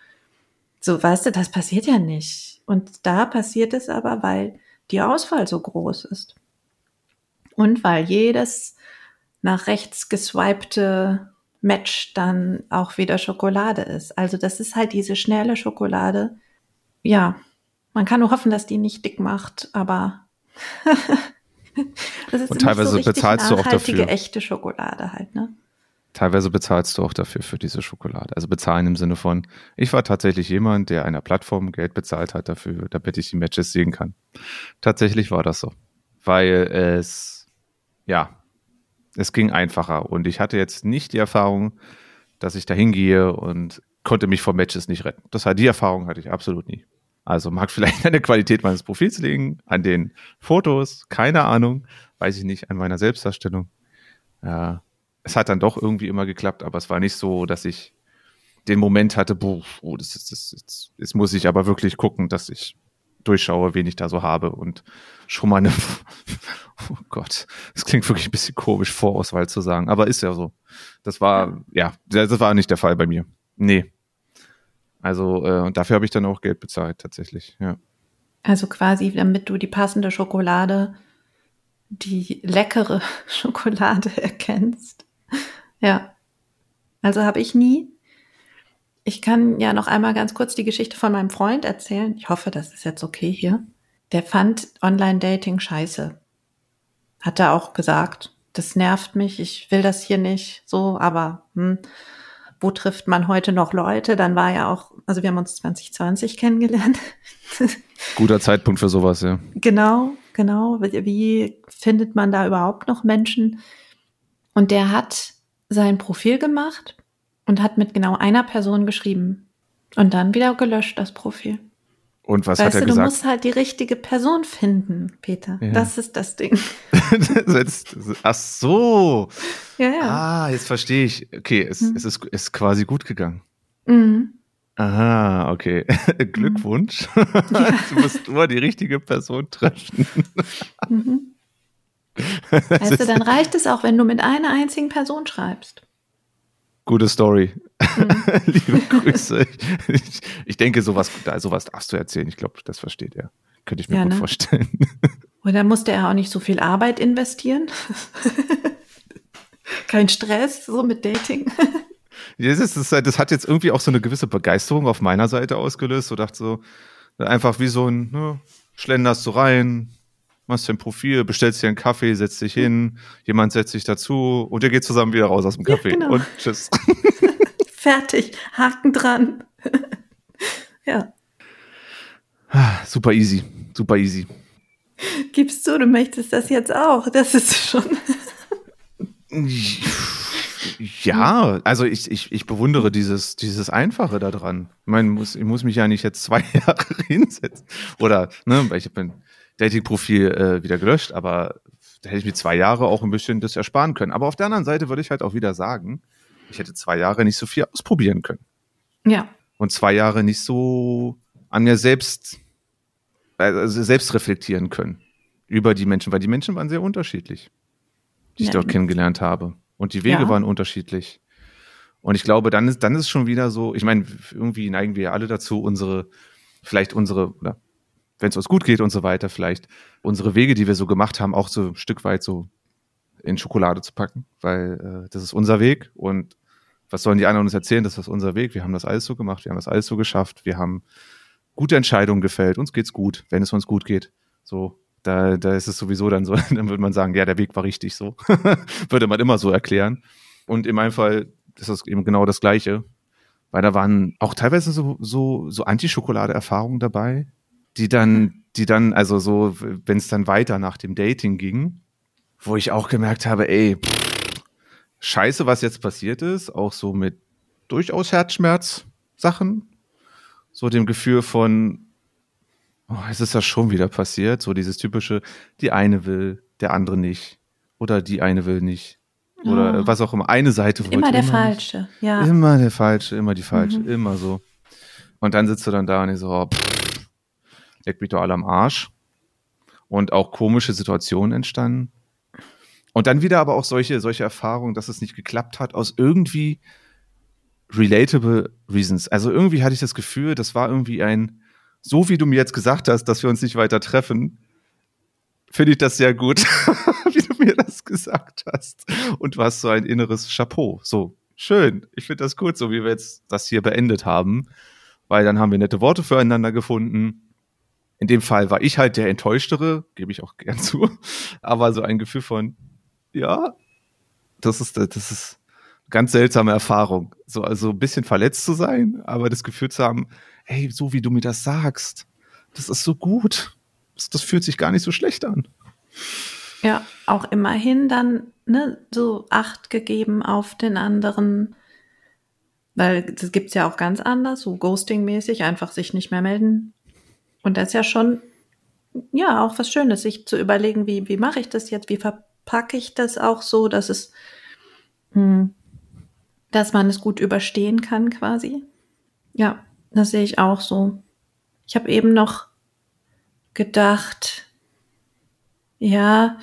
So, weißt du, das passiert ja nicht. Und da passiert es aber, weil die Auswahl so groß ist. Und weil jedes nach rechts geswipte Match dann auch wieder Schokolade ist. Also das ist halt diese schnelle Schokolade. Ja, man kann nur hoffen, dass die nicht dick macht, aber das ist Und teilweise so bezahlst du auch dafür. echte Schokolade halt, ne? Teilweise bezahlst du auch dafür für diese Schokolade. Also bezahlen im Sinne von, ich war tatsächlich jemand, der einer Plattform Geld bezahlt hat dafür, damit ich die Matches sehen kann. Tatsächlich war das so. Weil es, ja, es ging einfacher. Und ich hatte jetzt nicht die Erfahrung, dass ich da hingehe und konnte mich vor Matches nicht retten. Das war die Erfahrung hatte ich absolut nie. Also mag vielleicht an der Qualität meines Profils liegen, an den Fotos, keine Ahnung, weiß ich nicht, an meiner Selbstdarstellung. Ja, es hat dann doch irgendwie immer geklappt, aber es war nicht so, dass ich den Moment hatte, boah, oh, das ist, das ist, jetzt muss ich aber wirklich gucken, dass ich durchschaue, wen ich da so habe und schon mal eine, oh Gott, das klingt wirklich ein bisschen komisch, Vorauswahl zu sagen, aber ist ja so. Das war, ja, das war nicht der Fall bei mir. Nee. Also äh, dafür habe ich dann auch Geld bezahlt, tatsächlich, ja. Also quasi, damit du die passende Schokolade, die leckere Schokolade erkennst. Ja. Also habe ich nie. Ich kann ja noch einmal ganz kurz die Geschichte von meinem Freund erzählen. Ich hoffe, das ist jetzt okay hier. Der fand Online-Dating scheiße. Hat er auch gesagt. Das nervt mich. Ich will das hier nicht so, aber hm, wo trifft man heute noch Leute? Dann war ja auch, also wir haben uns 2020 kennengelernt. Guter Zeitpunkt für sowas, ja. Genau, genau. Wie findet man da überhaupt noch Menschen? Und der hat sein Profil gemacht und hat mit genau einer Person geschrieben und dann wieder gelöscht das Profil. Und was weißt hat er du, gesagt? Du musst halt die richtige Person finden, Peter. Ja. Das ist das Ding. Ach so. Ja, ja. Ah, jetzt verstehe ich. Okay, es, mhm. es ist, ist quasi gut gegangen. Mhm. Aha, okay. Glückwunsch. Ja. Du musst nur die richtige Person treffen. Mhm. Weißt du, dann reicht es auch, wenn du mit einer einzigen Person schreibst. Gute Story. Mhm. Liebe Grüße. Ich, ich, denke, sowas, sowas darfst du erzählen. Ich glaube, das versteht er. Könnte ich mir ja, gut ne? vorstellen. Und dann musste er auch nicht so viel Arbeit investieren. Kein Stress, so mit Dating. Das, ist, das, hat jetzt irgendwie auch so eine gewisse Begeisterung auf meiner Seite ausgelöst. So dachte so, einfach wie so ein, ne, schlenderst du rein, machst dein Profil, bestellst dir einen Kaffee, setzt dich hin, jemand setzt sich dazu und ihr geht zusammen wieder raus aus dem Kaffee. Ja, genau. Und tschüss. Fertig, Haken dran. ja. Super easy, super easy. Gibst du, du möchtest das jetzt auch. Das ist schon. Ja, also ich, ich, ich bewundere dieses, dieses Einfache daran. Ich meine, muss, ich muss mich ja nicht jetzt zwei Jahre hinsetzen. Oder, ne, weil ich ein Dating-Profil äh, wieder gelöscht, aber da hätte ich mir zwei Jahre auch ein bisschen das ersparen können. Aber auf der anderen Seite würde ich halt auch wieder sagen, ich hätte zwei Jahre nicht so viel ausprobieren können. Ja. Und zwei Jahre nicht so an mir selbst, also selbst reflektieren können über die Menschen, weil die Menschen waren sehr unterschiedlich, die ich Ja. dort kennengelernt habe. Und die Wege Ja. waren unterschiedlich. Und ich glaube, dann ist, dann ist schon wieder so, ich meine, irgendwie neigen wir ja alle dazu, unsere, vielleicht unsere, oder wenn es uns gut geht und so weiter, vielleicht unsere Wege, die wir so gemacht haben, auch so ein Stück weit so in Schokolade zu packen, weil äh, das ist unser Weg und was sollen die anderen uns erzählen, das ist unser Weg, wir haben das alles so gemacht, wir haben das alles so geschafft, wir haben gute Entscheidungen gefällt, uns geht's gut, wenn es uns gut geht. So, da, da ist es sowieso dann so, dann würde man sagen, ja, der Weg war richtig so. würde man immer so erklären. Und in meinem Fall ist das eben genau das Gleiche. Weil da waren auch teilweise so, so, so Anti-Schokolade-Erfahrungen dabei, die dann, die dann, also so, wenn es dann weiter nach dem Dating ging, wo ich auch gemerkt habe, ey, pff, scheiße, was jetzt passiert ist, auch so mit durchaus Herzschmerz-Sachen, so dem Gefühl von, oh, es ist das schon wieder passiert, so dieses typische, die eine will, der andere nicht, oder die eine will nicht, oder Oh. was auch immer, eine Seite wollte Immer der nicht. Falsche. Ja. Immer der Falsche, immer die Falsche, Mhm. immer so. Und dann sitzt du dann da und ich so, oh, pff, leck mich doch alle am Arsch. Und auch komische Situationen entstanden. Und dann wieder aber auch solche, solche Erfahrungen, dass es nicht geklappt hat, aus irgendwie relatable reasons. Also irgendwie hatte ich das Gefühl, das war irgendwie ein, so wie du mir jetzt gesagt hast, dass wir uns nicht weiter treffen, finde ich das sehr gut, wie du mir das gesagt hast. Und du hast so ein inneres Chapeau. So, schön. Ich finde das gut, so wie wir jetzt das hier beendet haben. Weil dann haben wir nette Worte füreinander gefunden. In dem Fall war ich halt der Enttäuschtere, gebe ich auch gern zu. Aber so ein Gefühl von, ja, das ist, das ist eine ganz seltsame Erfahrung. So, also ein bisschen verletzt zu sein, aber das Gefühl zu haben, hey, so wie du mir das sagst, das ist so gut. Das, das fühlt sich gar nicht so schlecht an. Ja, auch immerhin dann ne, so Acht gegeben auf den anderen. Weil das gibt's ja auch ganz anders, so Ghosting-mäßig, einfach sich nicht mehr melden. Und das ist ja schon, ja, auch was Schönes, sich zu überlegen, wie, wie mache ich das jetzt, wie verpacke ich das auch so, dass es, hm, dass man es gut überstehen kann quasi. Ja, das sehe ich auch so. Ich habe eben noch gedacht, ja,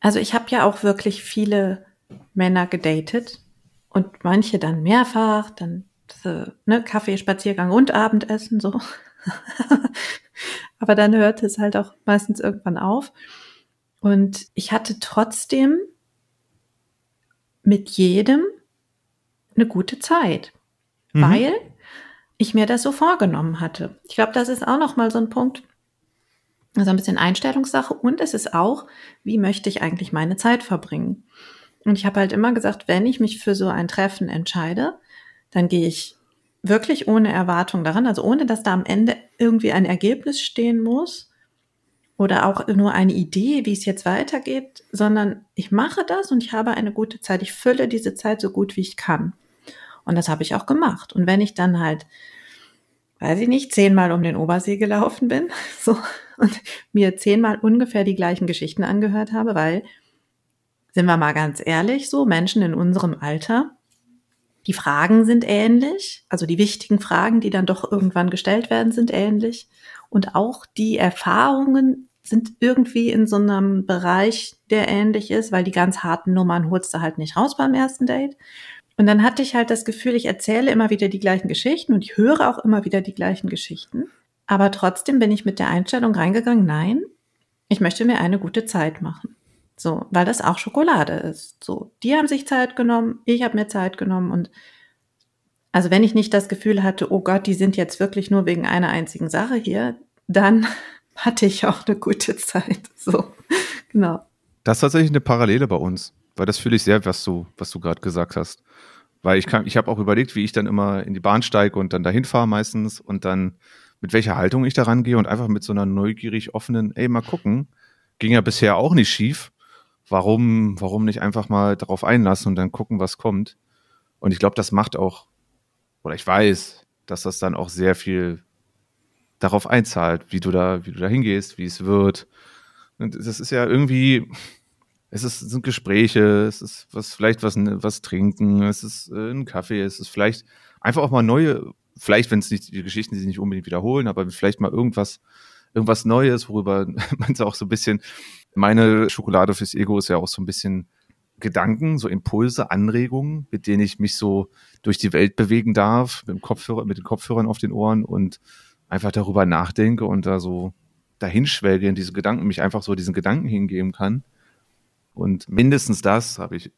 also ich habe ja auch wirklich viele Männer gedatet und manche dann mehrfach, dann so, ne, Kaffee, Spaziergang und Abendessen so. Aber dann hörte es halt auch meistens irgendwann auf. Und ich hatte trotzdem mit jedem eine gute Zeit, Mhm. weil ich mir das so vorgenommen hatte. Ich glaube, das ist auch noch mal so ein Punkt, also ein bisschen Einstellungssache und es ist auch, wie möchte ich eigentlich meine Zeit verbringen? Und ich habe halt immer gesagt, wenn ich mich für so ein Treffen entscheide, dann gehe ich wirklich ohne Erwartung daran, also ohne dass da am Ende irgendwie ein Ergebnis stehen muss oder auch nur eine Idee, wie es jetzt weitergeht, sondern ich mache das und ich habe eine gute Zeit. Ich fülle diese Zeit so gut wie ich kann. Und das habe ich auch gemacht. Und wenn ich dann halt, weiß ich nicht, zehnmal um den Obersee gelaufen bin, so, und mir zehnmal ungefähr die gleichen Geschichten angehört habe, weil, sind wir mal ganz ehrlich, so Menschen in unserem Alter, die Fragen sind ähnlich, also die wichtigen Fragen, die dann doch irgendwann gestellt werden, sind ähnlich. Und auch die Erfahrungen sind irgendwie in so einem Bereich, der ähnlich ist, weil die ganz harten Nummern holst du halt nicht raus beim ersten Date. Und dann hatte ich halt das Gefühl, ich erzähle immer wieder die gleichen Geschichten und ich höre auch immer wieder die gleichen Geschichten. Aber trotzdem bin ich mit der Einstellung reingegangen, nein, ich möchte mir eine gute Zeit machen. So, weil das auch Schokolade ist. So, die haben sich Zeit genommen, ich habe mir Zeit genommen und also wenn ich nicht das Gefühl hatte, oh Gott, die sind jetzt wirklich nur wegen einer einzigen Sache hier, dann hatte ich auch eine gute Zeit. So, genau. Das ist tatsächlich eine Parallele bei uns, weil das fühle ich sehr, was du, was du gerade gesagt hast. Weil ich kann, ich habe auch überlegt, wie ich dann immer in die Bahn steige und dann dahin fahre meistens und dann mit welcher Haltung ich da rangehe und einfach mit so einer neugierig offenen, ey, mal gucken. Ging ja bisher auch nicht schief. Warum, warum nicht einfach mal darauf einlassen und dann gucken, was kommt? Und ich glaube, das macht auch, oder ich weiß, dass das dann auch sehr viel darauf einzahlt, wie du da, wie du da hingehst, wie es wird. Und das ist ja irgendwie, es ist, es sind Gespräche, es ist was, vielleicht was, was trinken, es ist äh, ein Kaffee, es ist vielleicht einfach auch mal neue, vielleicht, wenn es nicht, die Geschichten die sich nicht unbedingt wiederholen, aber vielleicht mal irgendwas, irgendwas Neues, worüber man es auch so ein bisschen, meine Schokolade fürs Ego ist ja auch so ein bisschen Gedanken, so Impulse, Anregungen, mit denen ich mich so durch die Welt bewegen darf, mit dem Kopfhörer, mit den Kopfhörern auf den Ohren und einfach darüber nachdenke und da so dahinschwelge in diese Gedanken, mich einfach so diesen Gedanken hingeben kann. Und mindestens das habe ich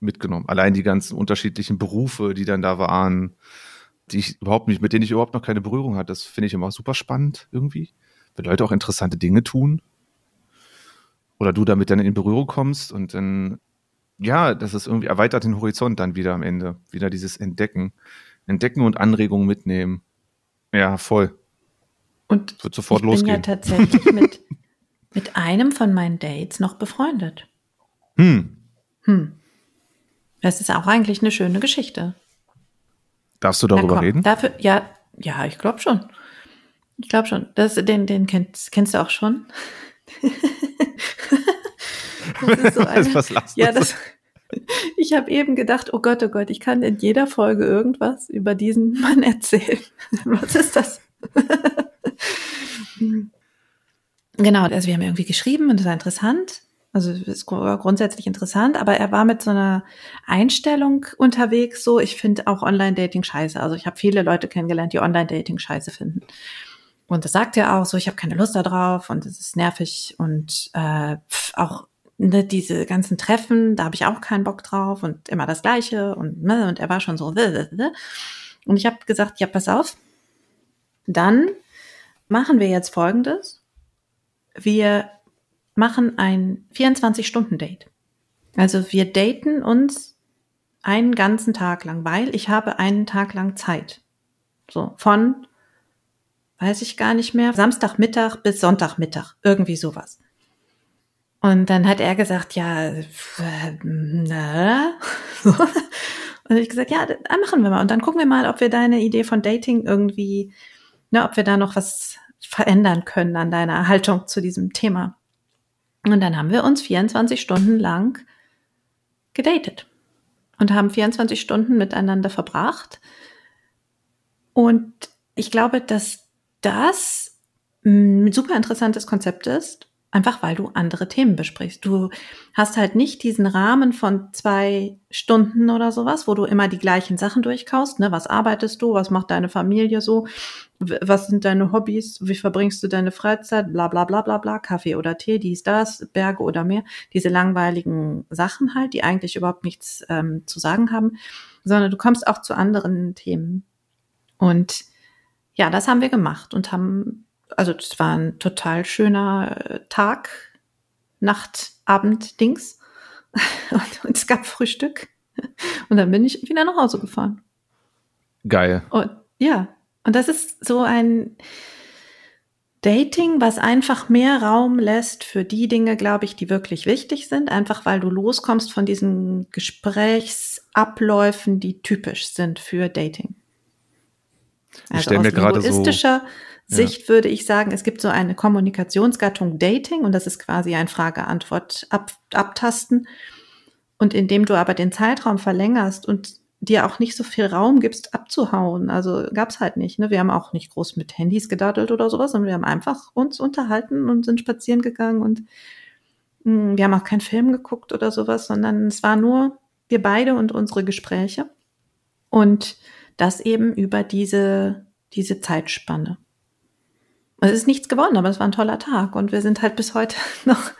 mitgenommen. Allein die ganzen unterschiedlichen Berufe, die dann da waren, die ich überhaupt nicht, mit denen ich überhaupt noch keine Berührung hatte, das finde ich immer super spannend irgendwie. Wenn Leute auch interessante Dinge tun. Oder du damit dann in Berührung kommst und dann ja, das ist irgendwie erweitert den Horizont dann wieder am Ende. Wieder dieses Entdecken. Entdecken und Anregungen mitnehmen. Ja, voll. Und Wird sofort ich losgehen. bin ja tatsächlich mit, mit einem von meinen Dates noch befreundet. Hm. Hm. Das ist auch eigentlich eine schöne Geschichte. Darfst du darüber komm, reden? Dafür, ja, ja, ich glaube schon. Ich glaube schon. Das, den, den kennst, kennst du auch schon. das ist so eine, Was ja, das, ich habe eben gedacht, oh Gott, oh Gott, ich kann in jeder Folge irgendwas über diesen Mann erzählen. Was ist das? genau, also wir haben irgendwie geschrieben und das war interessant. Also es ist gru- grundsätzlich interessant, aber er war mit so einer Einstellung unterwegs, so ich finde auch Online-Dating scheiße. Also ich habe viele Leute kennengelernt, die Online-Dating scheiße finden. Und das sagt er auch so, ich habe keine Lust darauf und es ist nervig und äh, pf, auch ne, diese ganzen Treffen, da habe ich auch keinen Bock drauf und immer das Gleiche und ne, und er war schon so und ich habe gesagt, ja pass auf, dann machen wir jetzt Folgendes: Wir machen ein 24-Stunden-Date. Also wir daten uns einen ganzen Tag lang, weil ich habe einen Tag lang Zeit. So von weiß ich gar nicht mehr, Samstagmittag bis Sonntagmittag, irgendwie sowas. Und dann hat er gesagt, ja, äh, na. So. Und ich gesagt, ja, dann machen wir mal. Und dann gucken wir mal, ob wir deine Idee von Dating irgendwie, ne, ob wir da noch was verändern können an deiner Haltung zu diesem Thema. Und dann haben wir uns 24 Stunden lang gedatet und haben 24 Stunden miteinander verbracht. Und ich glaube, dass das ein super interessantes Konzept ist, einfach weil du andere Themen besprichst. Du hast halt nicht diesen Rahmen von zwei Stunden oder sowas, wo du immer die gleichen Sachen durchkaust. Ne? Was arbeitest du? Was macht deine Familie so? Was sind deine Hobbys? Wie verbringst du deine Freizeit? Bla bla bla bla bla. Kaffee oder Tee, dies, das, Berge oder Meer. Diese langweiligen Sachen halt, die eigentlich überhaupt nichts ähm, zu sagen haben, sondern du kommst auch zu anderen Themen. Und ja, das haben wir gemacht und haben, also es war ein total schöner äh, Tag, Nacht, Abend, Dings. Und, und es gab Frühstück. Und dann bin ich wieder nach Hause gefahren. Geil. Und ja, und das ist so ein Dating, was einfach mehr Raum lässt für die Dinge, glaube ich, die wirklich wichtig sind, einfach weil du loskommst von diesen Gesprächsabläufen, die typisch sind für Dating. Also stell mir aus gerade so- Sicht würde ich sagen, es gibt so eine Kommunikationsgattung Dating und das ist quasi ein Frage-Antwort-Abtasten. Und indem du aber den Zeitraum verlängerst und dir auch nicht so viel Raum gibst, abzuhauen. Also gab's halt nicht. Ne? Wir haben auch nicht groß mit Handys gedaddelt oder sowas, sondern wir haben einfach uns unterhalten und sind spazieren gegangen und mh, wir haben auch keinen Film geguckt oder sowas, sondern es war nur wir beide und unsere Gespräche. Und das eben über diese, diese Zeitspanne. Es ist nichts geworden, aber es war ein toller Tag und wir sind halt bis heute noch,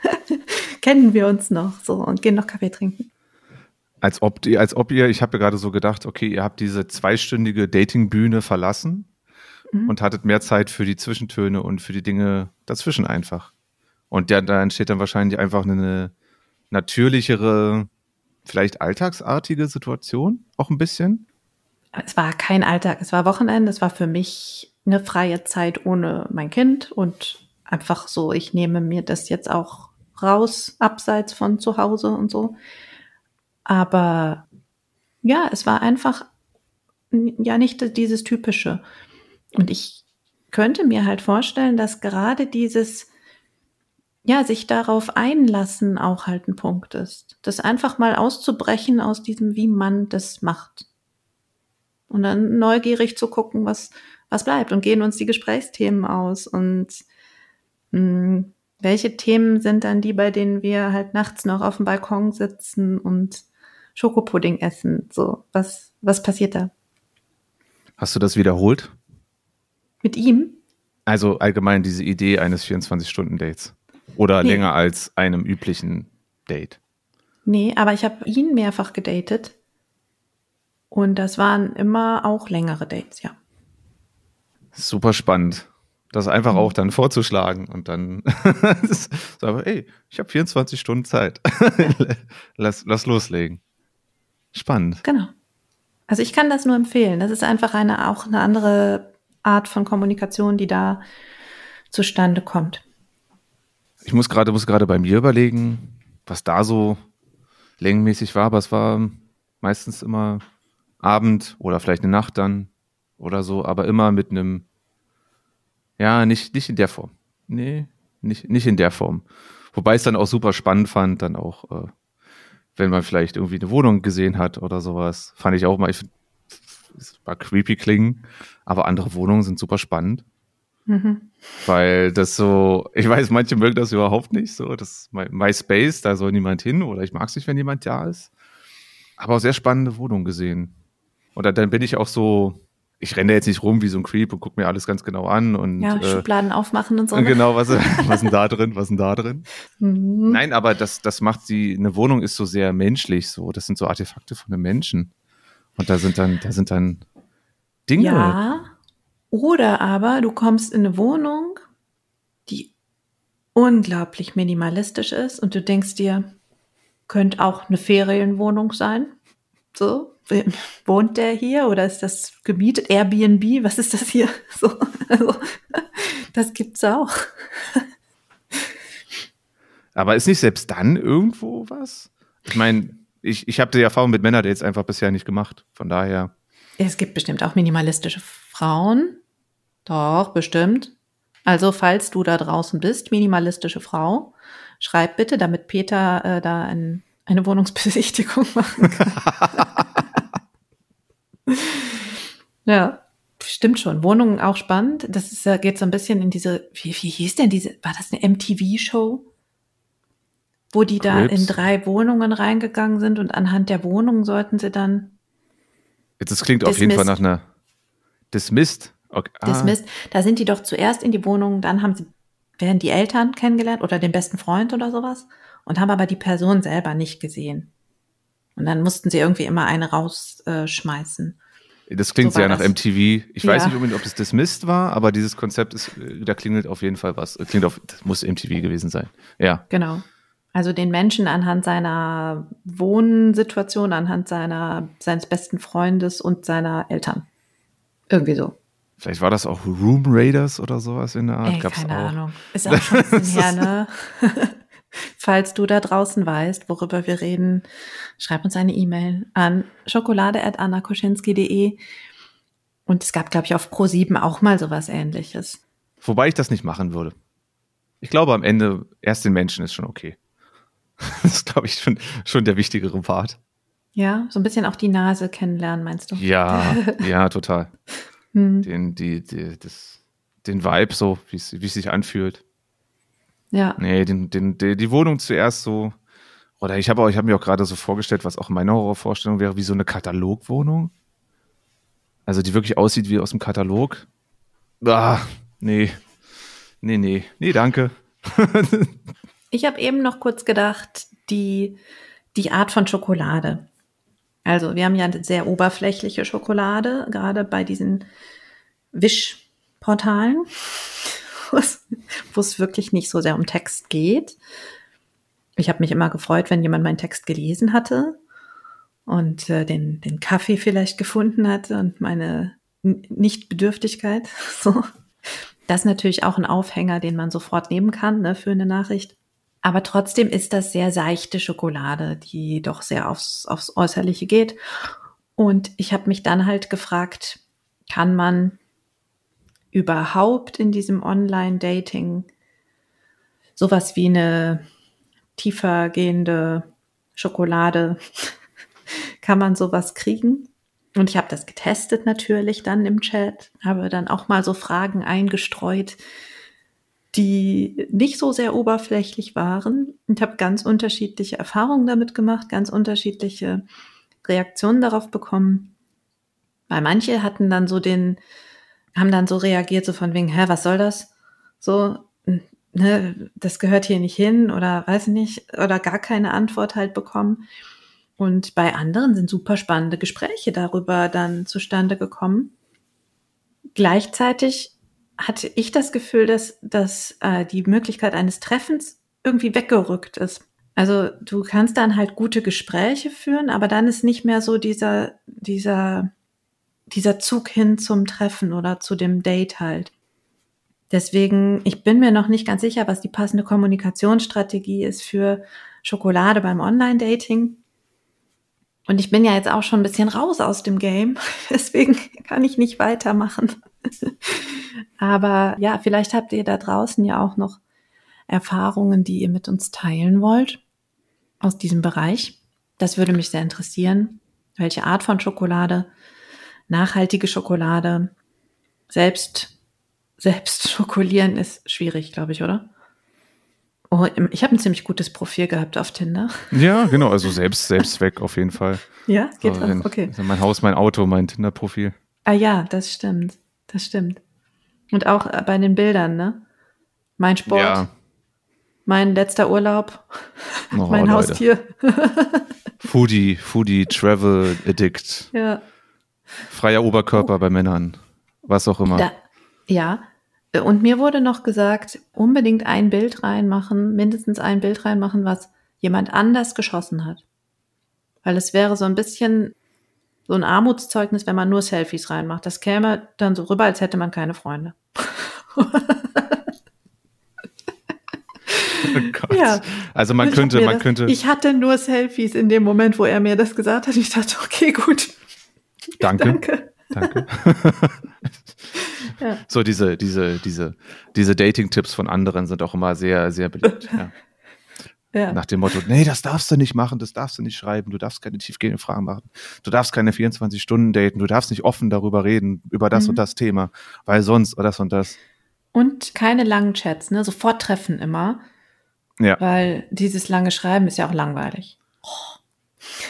kennen wir uns noch so und gehen noch Kaffee trinken. Als ob, die, als ob ihr, ich habe ja gerade so gedacht, okay, ihr habt diese zweistündige Datingbühne verlassen Mhm. und hattet mehr Zeit für die Zwischentöne und für die Dinge dazwischen einfach. Und der, da entsteht dann wahrscheinlich einfach eine natürlichere, vielleicht alltagsartige Situation, auch ein bisschen. Es war kein Alltag, es war Wochenende, es war für mich eine freie Zeit ohne mein Kind und einfach so, ich nehme mir das jetzt auch raus, abseits von zu Hause und so. Aber ja, es war einfach ja nicht dieses typische. Und ich könnte mir halt vorstellen, dass gerade dieses ja, sich darauf einlassen auch halt ein Punkt ist. Das einfach mal auszubrechen aus diesem, wie man das macht. Und dann neugierig zu gucken, was, was bleibt und gehen uns die Gesprächsthemen aus und mh, hm, welche Themen sind dann die, bei denen wir halt nachts noch auf dem Balkon sitzen und Schokopudding essen? So, was, was passiert da? Hast du das wiederholt? Mit ihm? Also allgemein diese Idee eines 24-Stunden-Dates. Oder nee. länger als einem üblichen Date. Nee, aber ich habe ihn mehrfach gedatet. Und das waren immer auch längere Dates, ja. Super spannend. Das einfach auch dann vorzuschlagen und dann sagen, ey, ich habe 24 Stunden Zeit. lass, lass loslegen. Spannend. Genau. Also ich kann das nur empfehlen. Das ist einfach eine auch eine andere Art von Kommunikation, die da zustande kommt. Ich muss gerade muss gerade bei mir überlegen, was da so längenmäßig war, aber es war meistens immer Abend oder vielleicht eine Nacht dann oder so, aber immer mit einem ja, nicht nicht in der Form. Nee, nicht nicht in der Form. Wobei ich es dann auch super spannend fand, dann auch äh, wenn man vielleicht irgendwie eine Wohnung gesehen hat oder sowas, fand ich auch mal, ich find, es war creepy klingen, aber andere Wohnungen sind super spannend. Mhm. Weil das so, ich weiß, manche mögen das überhaupt nicht, so, das MySpace, da soll niemand hin oder ich mag es nicht, wenn jemand da ist. Aber auch sehr spannende Wohnungen gesehen. Und dann bin ich auch so, ich renne jetzt nicht rum wie so ein Creep und gucke mir alles ganz genau an und ja, äh, Schubladen aufmachen und so. Ne? Genau, was, was ist denn da drin, was ist denn da drin? Mhm. Nein, aber das, das macht sie, eine Wohnung ist so sehr menschlich, so, das sind so Artefakte von einem Menschen. Und da sind dann, da sind dann Dinge. Ja, oder aber du kommst in eine Wohnung, die unglaublich minimalistisch ist und du denkst dir, könnte auch eine Ferienwohnung sein. So, wohnt der hier oder ist das gemietet? Airbnb, was ist das hier? So, also, das gibt's auch. Aber ist nicht selbst dann irgendwo was? Ich meine, ich, ich habe die Erfahrung mit Männerdates einfach bisher nicht gemacht. Von daher. Es gibt bestimmt auch minimalistische Frauen, doch, bestimmt. Also, falls du da draußen bist, minimalistische Frau, schreib bitte, damit Peter äh, da ein, eine Wohnungsbesichtigung machen kann. ja, stimmt schon. Wohnungen auch spannend. Das ist, geht so ein bisschen in diese, wie, wie hieß denn diese, war das eine MTV-Show? Wo die da in drei Wohnungen reingegangen sind und anhand der Wohnungen sollten sie dann. Jetzt, das klingt dismissed. auf jeden Fall nach einer Dismissed. Okay. Ah. Dismissed. Da sind die doch zuerst in die Wohnung, dann haben sie, werden die Eltern kennengelernt oder den besten Freund oder sowas und haben aber die Person selber nicht gesehen. Und dann mussten sie irgendwie immer eine rausschmeißen. Äh, das klingt so sehr nach das. MTV. Ich ja. weiß nicht unbedingt, ob es Dismissed war, aber dieses Konzept ist, äh, da klingelt auf jeden Fall was. Klingt auf, das muss MTV gewesen sein. Ja. Genau. Also den Menschen anhand seiner Wohnsituation, anhand seiner, seines besten Freundes und seiner Eltern. Irgendwie so. Vielleicht war das auch Room Raiders oder sowas in der Art. Ey, Gab's keine auch. Ahnung. Ist auch schon ein bisschen her, ne? Falls du da draußen weißt, worüber wir reden, schreib uns eine E-Mail an schokolade.annakoschinski.de. Und es gab, glaube ich, auf Pro7 auch mal sowas ähnliches. Wobei ich das nicht machen würde. Ich glaube, am Ende erst den Menschen ist schon okay. Das ist, glaube ich, schon, schon der wichtigere Part. Ja, so ein bisschen auch die Nase kennenlernen, meinst du? Ja, ja, total. Hm. Den, die, die, das, den Vibe so, wie es sich anfühlt. Ja. Nee, den, den, die, die Wohnung zuerst so. Oder ich habe hab mir auch gerade so vorgestellt, was auch meine Horrorvorstellung wäre, wie so eine Katalogwohnung. Also die wirklich aussieht wie aus dem Katalog. Ah, nee. Nee, nee. Nee, danke. ich habe eben noch kurz gedacht, die, die Art von Schokolade. Also wir haben ja eine sehr oberflächliche Schokolade, gerade bei diesen Wischportalen, wo es wirklich nicht so sehr um Text geht. Ich habe mich immer gefreut, wenn jemand meinen Text gelesen hatte und äh, den, den Kaffee vielleicht gefunden hatte und meine Nichtbedürftigkeit. So. Das ist natürlich auch ein Aufhänger, den man sofort nehmen kann ne, für eine Nachricht. Aber trotzdem ist das sehr seichte Schokolade, die doch sehr aufs, aufs Äußerliche geht. Und ich habe mich dann halt gefragt, kann man überhaupt in diesem Online-Dating sowas wie eine tiefer gehende Schokolade, kann man sowas kriegen. Und ich habe das getestet natürlich dann im Chat, habe dann auch mal so Fragen eingestreut, die nicht so sehr oberflächlich waren und habe ganz unterschiedliche Erfahrungen damit gemacht, ganz unterschiedliche Reaktionen darauf bekommen. Weil manche hatten dann so den, haben dann so reagiert, so von wegen, hä, was soll das? So, ne, das gehört hier nicht hin oder weiß ich nicht, oder gar keine Antwort halt bekommen. Und bei anderen sind super spannende Gespräche darüber dann zustande gekommen. Gleichzeitig hatte ich das Gefühl, dass, dass äh, die Möglichkeit eines Treffens irgendwie weggerückt ist. Also du kannst dann halt gute Gespräche führen, aber dann ist nicht mehr so dieser, dieser, dieser Zug hin zum Treffen oder zu dem Date halt. Deswegen, ich bin mir noch nicht ganz sicher, was die passende Kommunikationsstrategie ist für Schokolade beim Online-Dating. Und ich bin ja jetzt auch schon ein bisschen raus aus dem Game, deswegen kann ich nicht weitermachen. Aber ja, vielleicht habt ihr da draußen ja auch noch Erfahrungen, die ihr mit uns teilen wollt aus diesem Bereich. Das würde mich sehr interessieren. Welche Art von Schokolade? Nachhaltige Schokolade? Selbst, selbst schokolieren ist schwierig, glaube ich, oder? Oh, ich habe ein ziemlich gutes Profil gehabt auf Tinder. Ja, genau, also selbst, selbst weg auf jeden Fall. Ja, geht so, auch, okay. Also mein Haus, mein Auto, mein Tinder-Profil. Ah ja, das stimmt. Das stimmt. Und auch äh, bei den Bildern, ne? Mein Sport, ja. mein letzter Urlaub, oh, mein Leute. Haustier. Foodie, Foodie, Travel Addict. Ja. Freier Oberkörper oh. bei Männern. Was auch immer. Da, ja, und mir wurde noch gesagt, unbedingt ein Bild reinmachen, mindestens ein Bild reinmachen, was jemand anders geschossen hat. Weil es wäre so ein bisschen so ein Armutszeugnis, wenn man nur Selfies reinmacht. Das käme dann so rüber, als hätte man keine Freunde. oh ja. Also man könnte, man das, könnte. Ich hatte nur Selfies in dem Moment, wo er mir das gesagt hat. Ich dachte, okay, gut. Danke. Danke. Danke. ja. So diese, diese, diese, diese Dating-Tipps von anderen sind auch immer sehr, sehr beliebt. Ja. Ja. Nach dem Motto, nee, das darfst du nicht machen, das darfst du nicht schreiben, du darfst keine tiefgehenden Fragen machen, du darfst keine 24 Stunden daten, du darfst nicht offen darüber reden, über das mhm. und das Thema, weil sonst oder das und das. Und keine langen Chats, ne? Sofort treffen immer. Ja. Weil dieses lange Schreiben ist ja auch langweilig. Oh.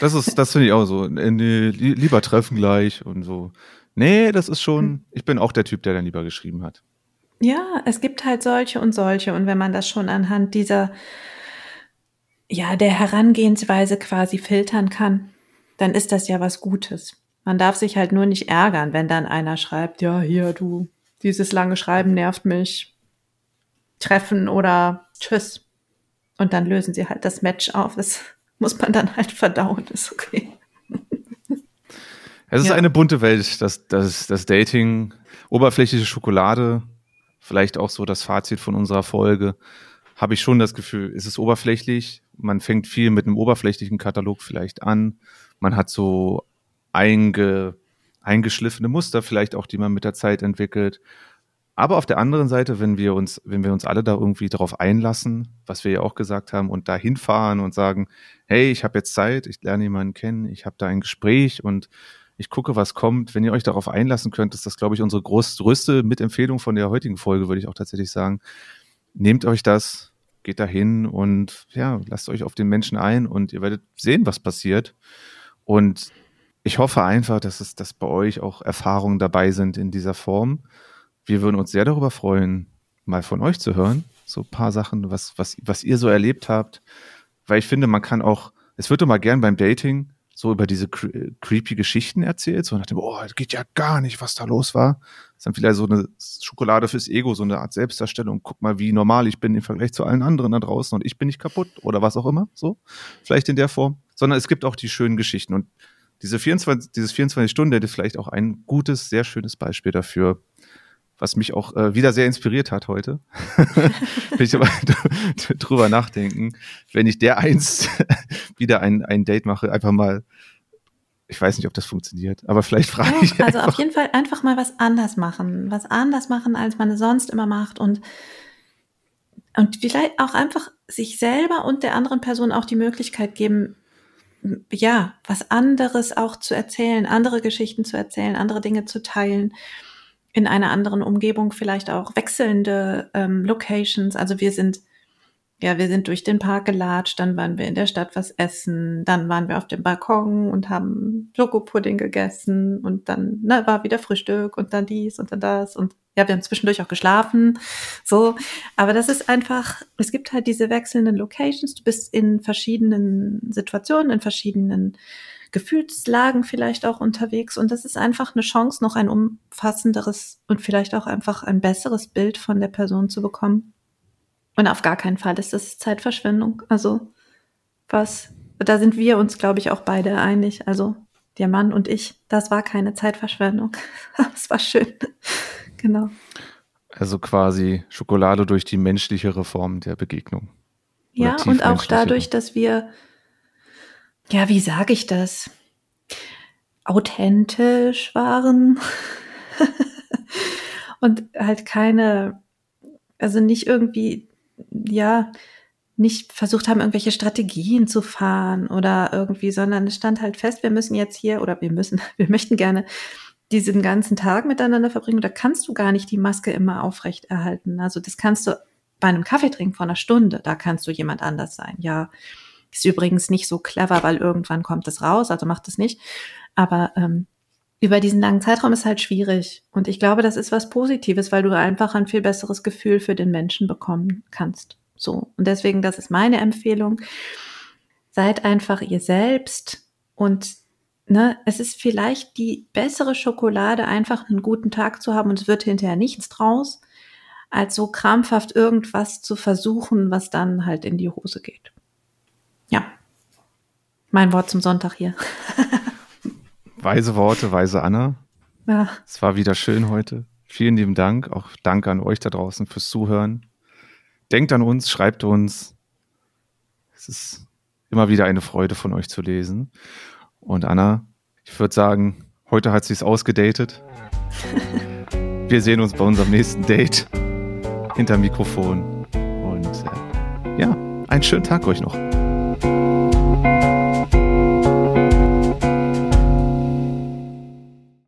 Das ist, das finde ich auch so. Nee, lieber treffen gleich und so. Nee, das ist schon, hm. ich bin auch der Typ, der dann lieber geschrieben hat. Ja, es gibt halt solche und solche. Und wenn man das schon anhand dieser, ja, der Herangehensweise quasi filtern kann, dann ist das ja was Gutes. Man darf sich halt nur nicht ärgern, wenn dann einer schreibt, ja, hier, du, dieses lange Schreiben nervt mich. Treffen oder Tschüss. Und dann lösen sie halt das Match auf. Das muss man dann halt verdauen, ist okay. Es ist ja. eine bunte Welt, das, das, das Dating, oberflächliche Schokolade, vielleicht auch so das Fazit von unserer Folge. Habe ich schon das Gefühl, ist es oberflächlich? Man fängt viel mit einem oberflächlichen Katalog vielleicht an. Man hat so einge, eingeschliffene Muster vielleicht auch, die man mit der Zeit entwickelt. Aber auf der anderen Seite, wenn wir uns, wenn wir uns alle da irgendwie darauf einlassen, was wir ja auch gesagt haben, und da hinfahren und sagen, hey, ich habe jetzt Zeit, ich lerne jemanden kennen, ich habe da ein Gespräch und ich gucke, was kommt. Wenn ihr euch darauf einlassen könnt, ist das, glaube ich, unsere größte Mitempfehlung von der heutigen Folge, würde ich auch tatsächlich sagen. Nehmt euch das, geht dahin und ja, lasst euch auf den Menschen ein und ihr werdet sehen, was passiert. Und ich hoffe einfach, dass es, dass bei euch auch Erfahrungen dabei sind in dieser Form wir würden uns sehr darüber freuen, mal von euch zu hören. So ein paar Sachen, was, was, was ihr so erlebt habt. Weil ich finde, man kann auch, es wird mal gern beim Dating so über diese cre creepy Geschichten erzählt, so nach dem, oh, das geht ja gar nicht, was da los war. Das ist dann vielleicht so eine Schokolade fürs Ego, so eine Art Selbstdarstellung. Guck mal, wie normal ich bin im Vergleich zu allen anderen da draußen und ich bin nicht kaputt oder was auch immer, so. Vielleicht in der Form. Sondern es gibt auch die schönen Geschichten und diese 24, dieses 24 Stunden ist vielleicht auch ein gutes, sehr schönes Beispiel dafür, was mich auch äh, wieder sehr inspiriert hat heute. Will ich aber drüber nachdenken, wenn ich der einst wieder ein, ein Date mache, einfach mal, ich weiß nicht, ob das funktioniert, aber vielleicht frage ja, ich. Also einfach. auf jeden Fall einfach mal was anders machen, was anders machen, als man es sonst immer macht und und vielleicht auch einfach sich selber und der anderen Person auch die Möglichkeit geben, ja, was anderes auch zu erzählen, andere Geschichten zu erzählen, andere Dinge zu teilen, in einer anderen Umgebung vielleicht auch wechselnde ähm, Locations. Also wir sind ja, wir sind durch den Park gelatscht, dann waren wir in der Stadt was essen, dann waren wir auf dem Balkon und haben Schokopudding gegessen und dann ne, war wieder Frühstück und dann dies und dann das und ja, wir haben zwischendurch auch geschlafen, so. Aber das ist einfach, es gibt halt diese wechselnden Locations. Du bist in verschiedenen Situationen, in verschiedenen Gefühlslagen vielleicht auch unterwegs und das ist einfach eine Chance, noch ein umfassenderes und vielleicht auch einfach ein besseres Bild von der Person zu bekommen. Und auf gar keinen Fall ist das Zeitverschwendung. Also was, da sind wir uns, glaube ich, auch beide einig. Also der Mann und ich, das war keine Zeitverschwendung. Es war schön. genau. Also quasi Schokolade durch die menschlichere Form der Begegnung. Ja, und auch dadurch, dass wir, ja, wie sage ich das? Authentisch waren und halt keine, also nicht irgendwie ja, nicht versucht haben, irgendwelche Strategien zu fahren oder irgendwie, sondern es stand halt fest, wir müssen jetzt hier oder wir müssen, wir möchten gerne diesen ganzen Tag miteinander verbringen. Da kannst du gar nicht die Maske immer aufrecht erhalten. Also das kannst du bei einem Kaffee trinken vor einer Stunde, da kannst du jemand anders sein. Ja, ist übrigens nicht so clever, weil irgendwann kommt es raus, also macht es nicht. Aber ähm, über diesen langen Zeitraum ist halt schwierig. Und ich glaube, das ist was Positives, weil du einfach ein viel besseres Gefühl für den Menschen bekommen kannst. So. Und deswegen, das ist meine Empfehlung. Seid einfach ihr selbst und ne, es ist vielleicht die bessere Schokolade, einfach einen guten Tag zu haben und es wird hinterher nichts draus, als so krampfhaft irgendwas zu versuchen, was dann halt in die Hose geht. Mein Wort zum Sonntag hier. Weise Worte, weise Anna. Ja. Es war wieder schön heute. Vielen lieben Dank. Auch danke an euch da draußen fürs Zuhören. Denkt an uns, schreibt uns. Es ist immer wieder eine Freude von euch zu lesen. Und Anna, ich würde sagen, heute hat sie es ausgedatet. Wir sehen uns bei unserem nächsten Date hinter Mikrofon. Und äh, ja, einen schönen Tag euch noch.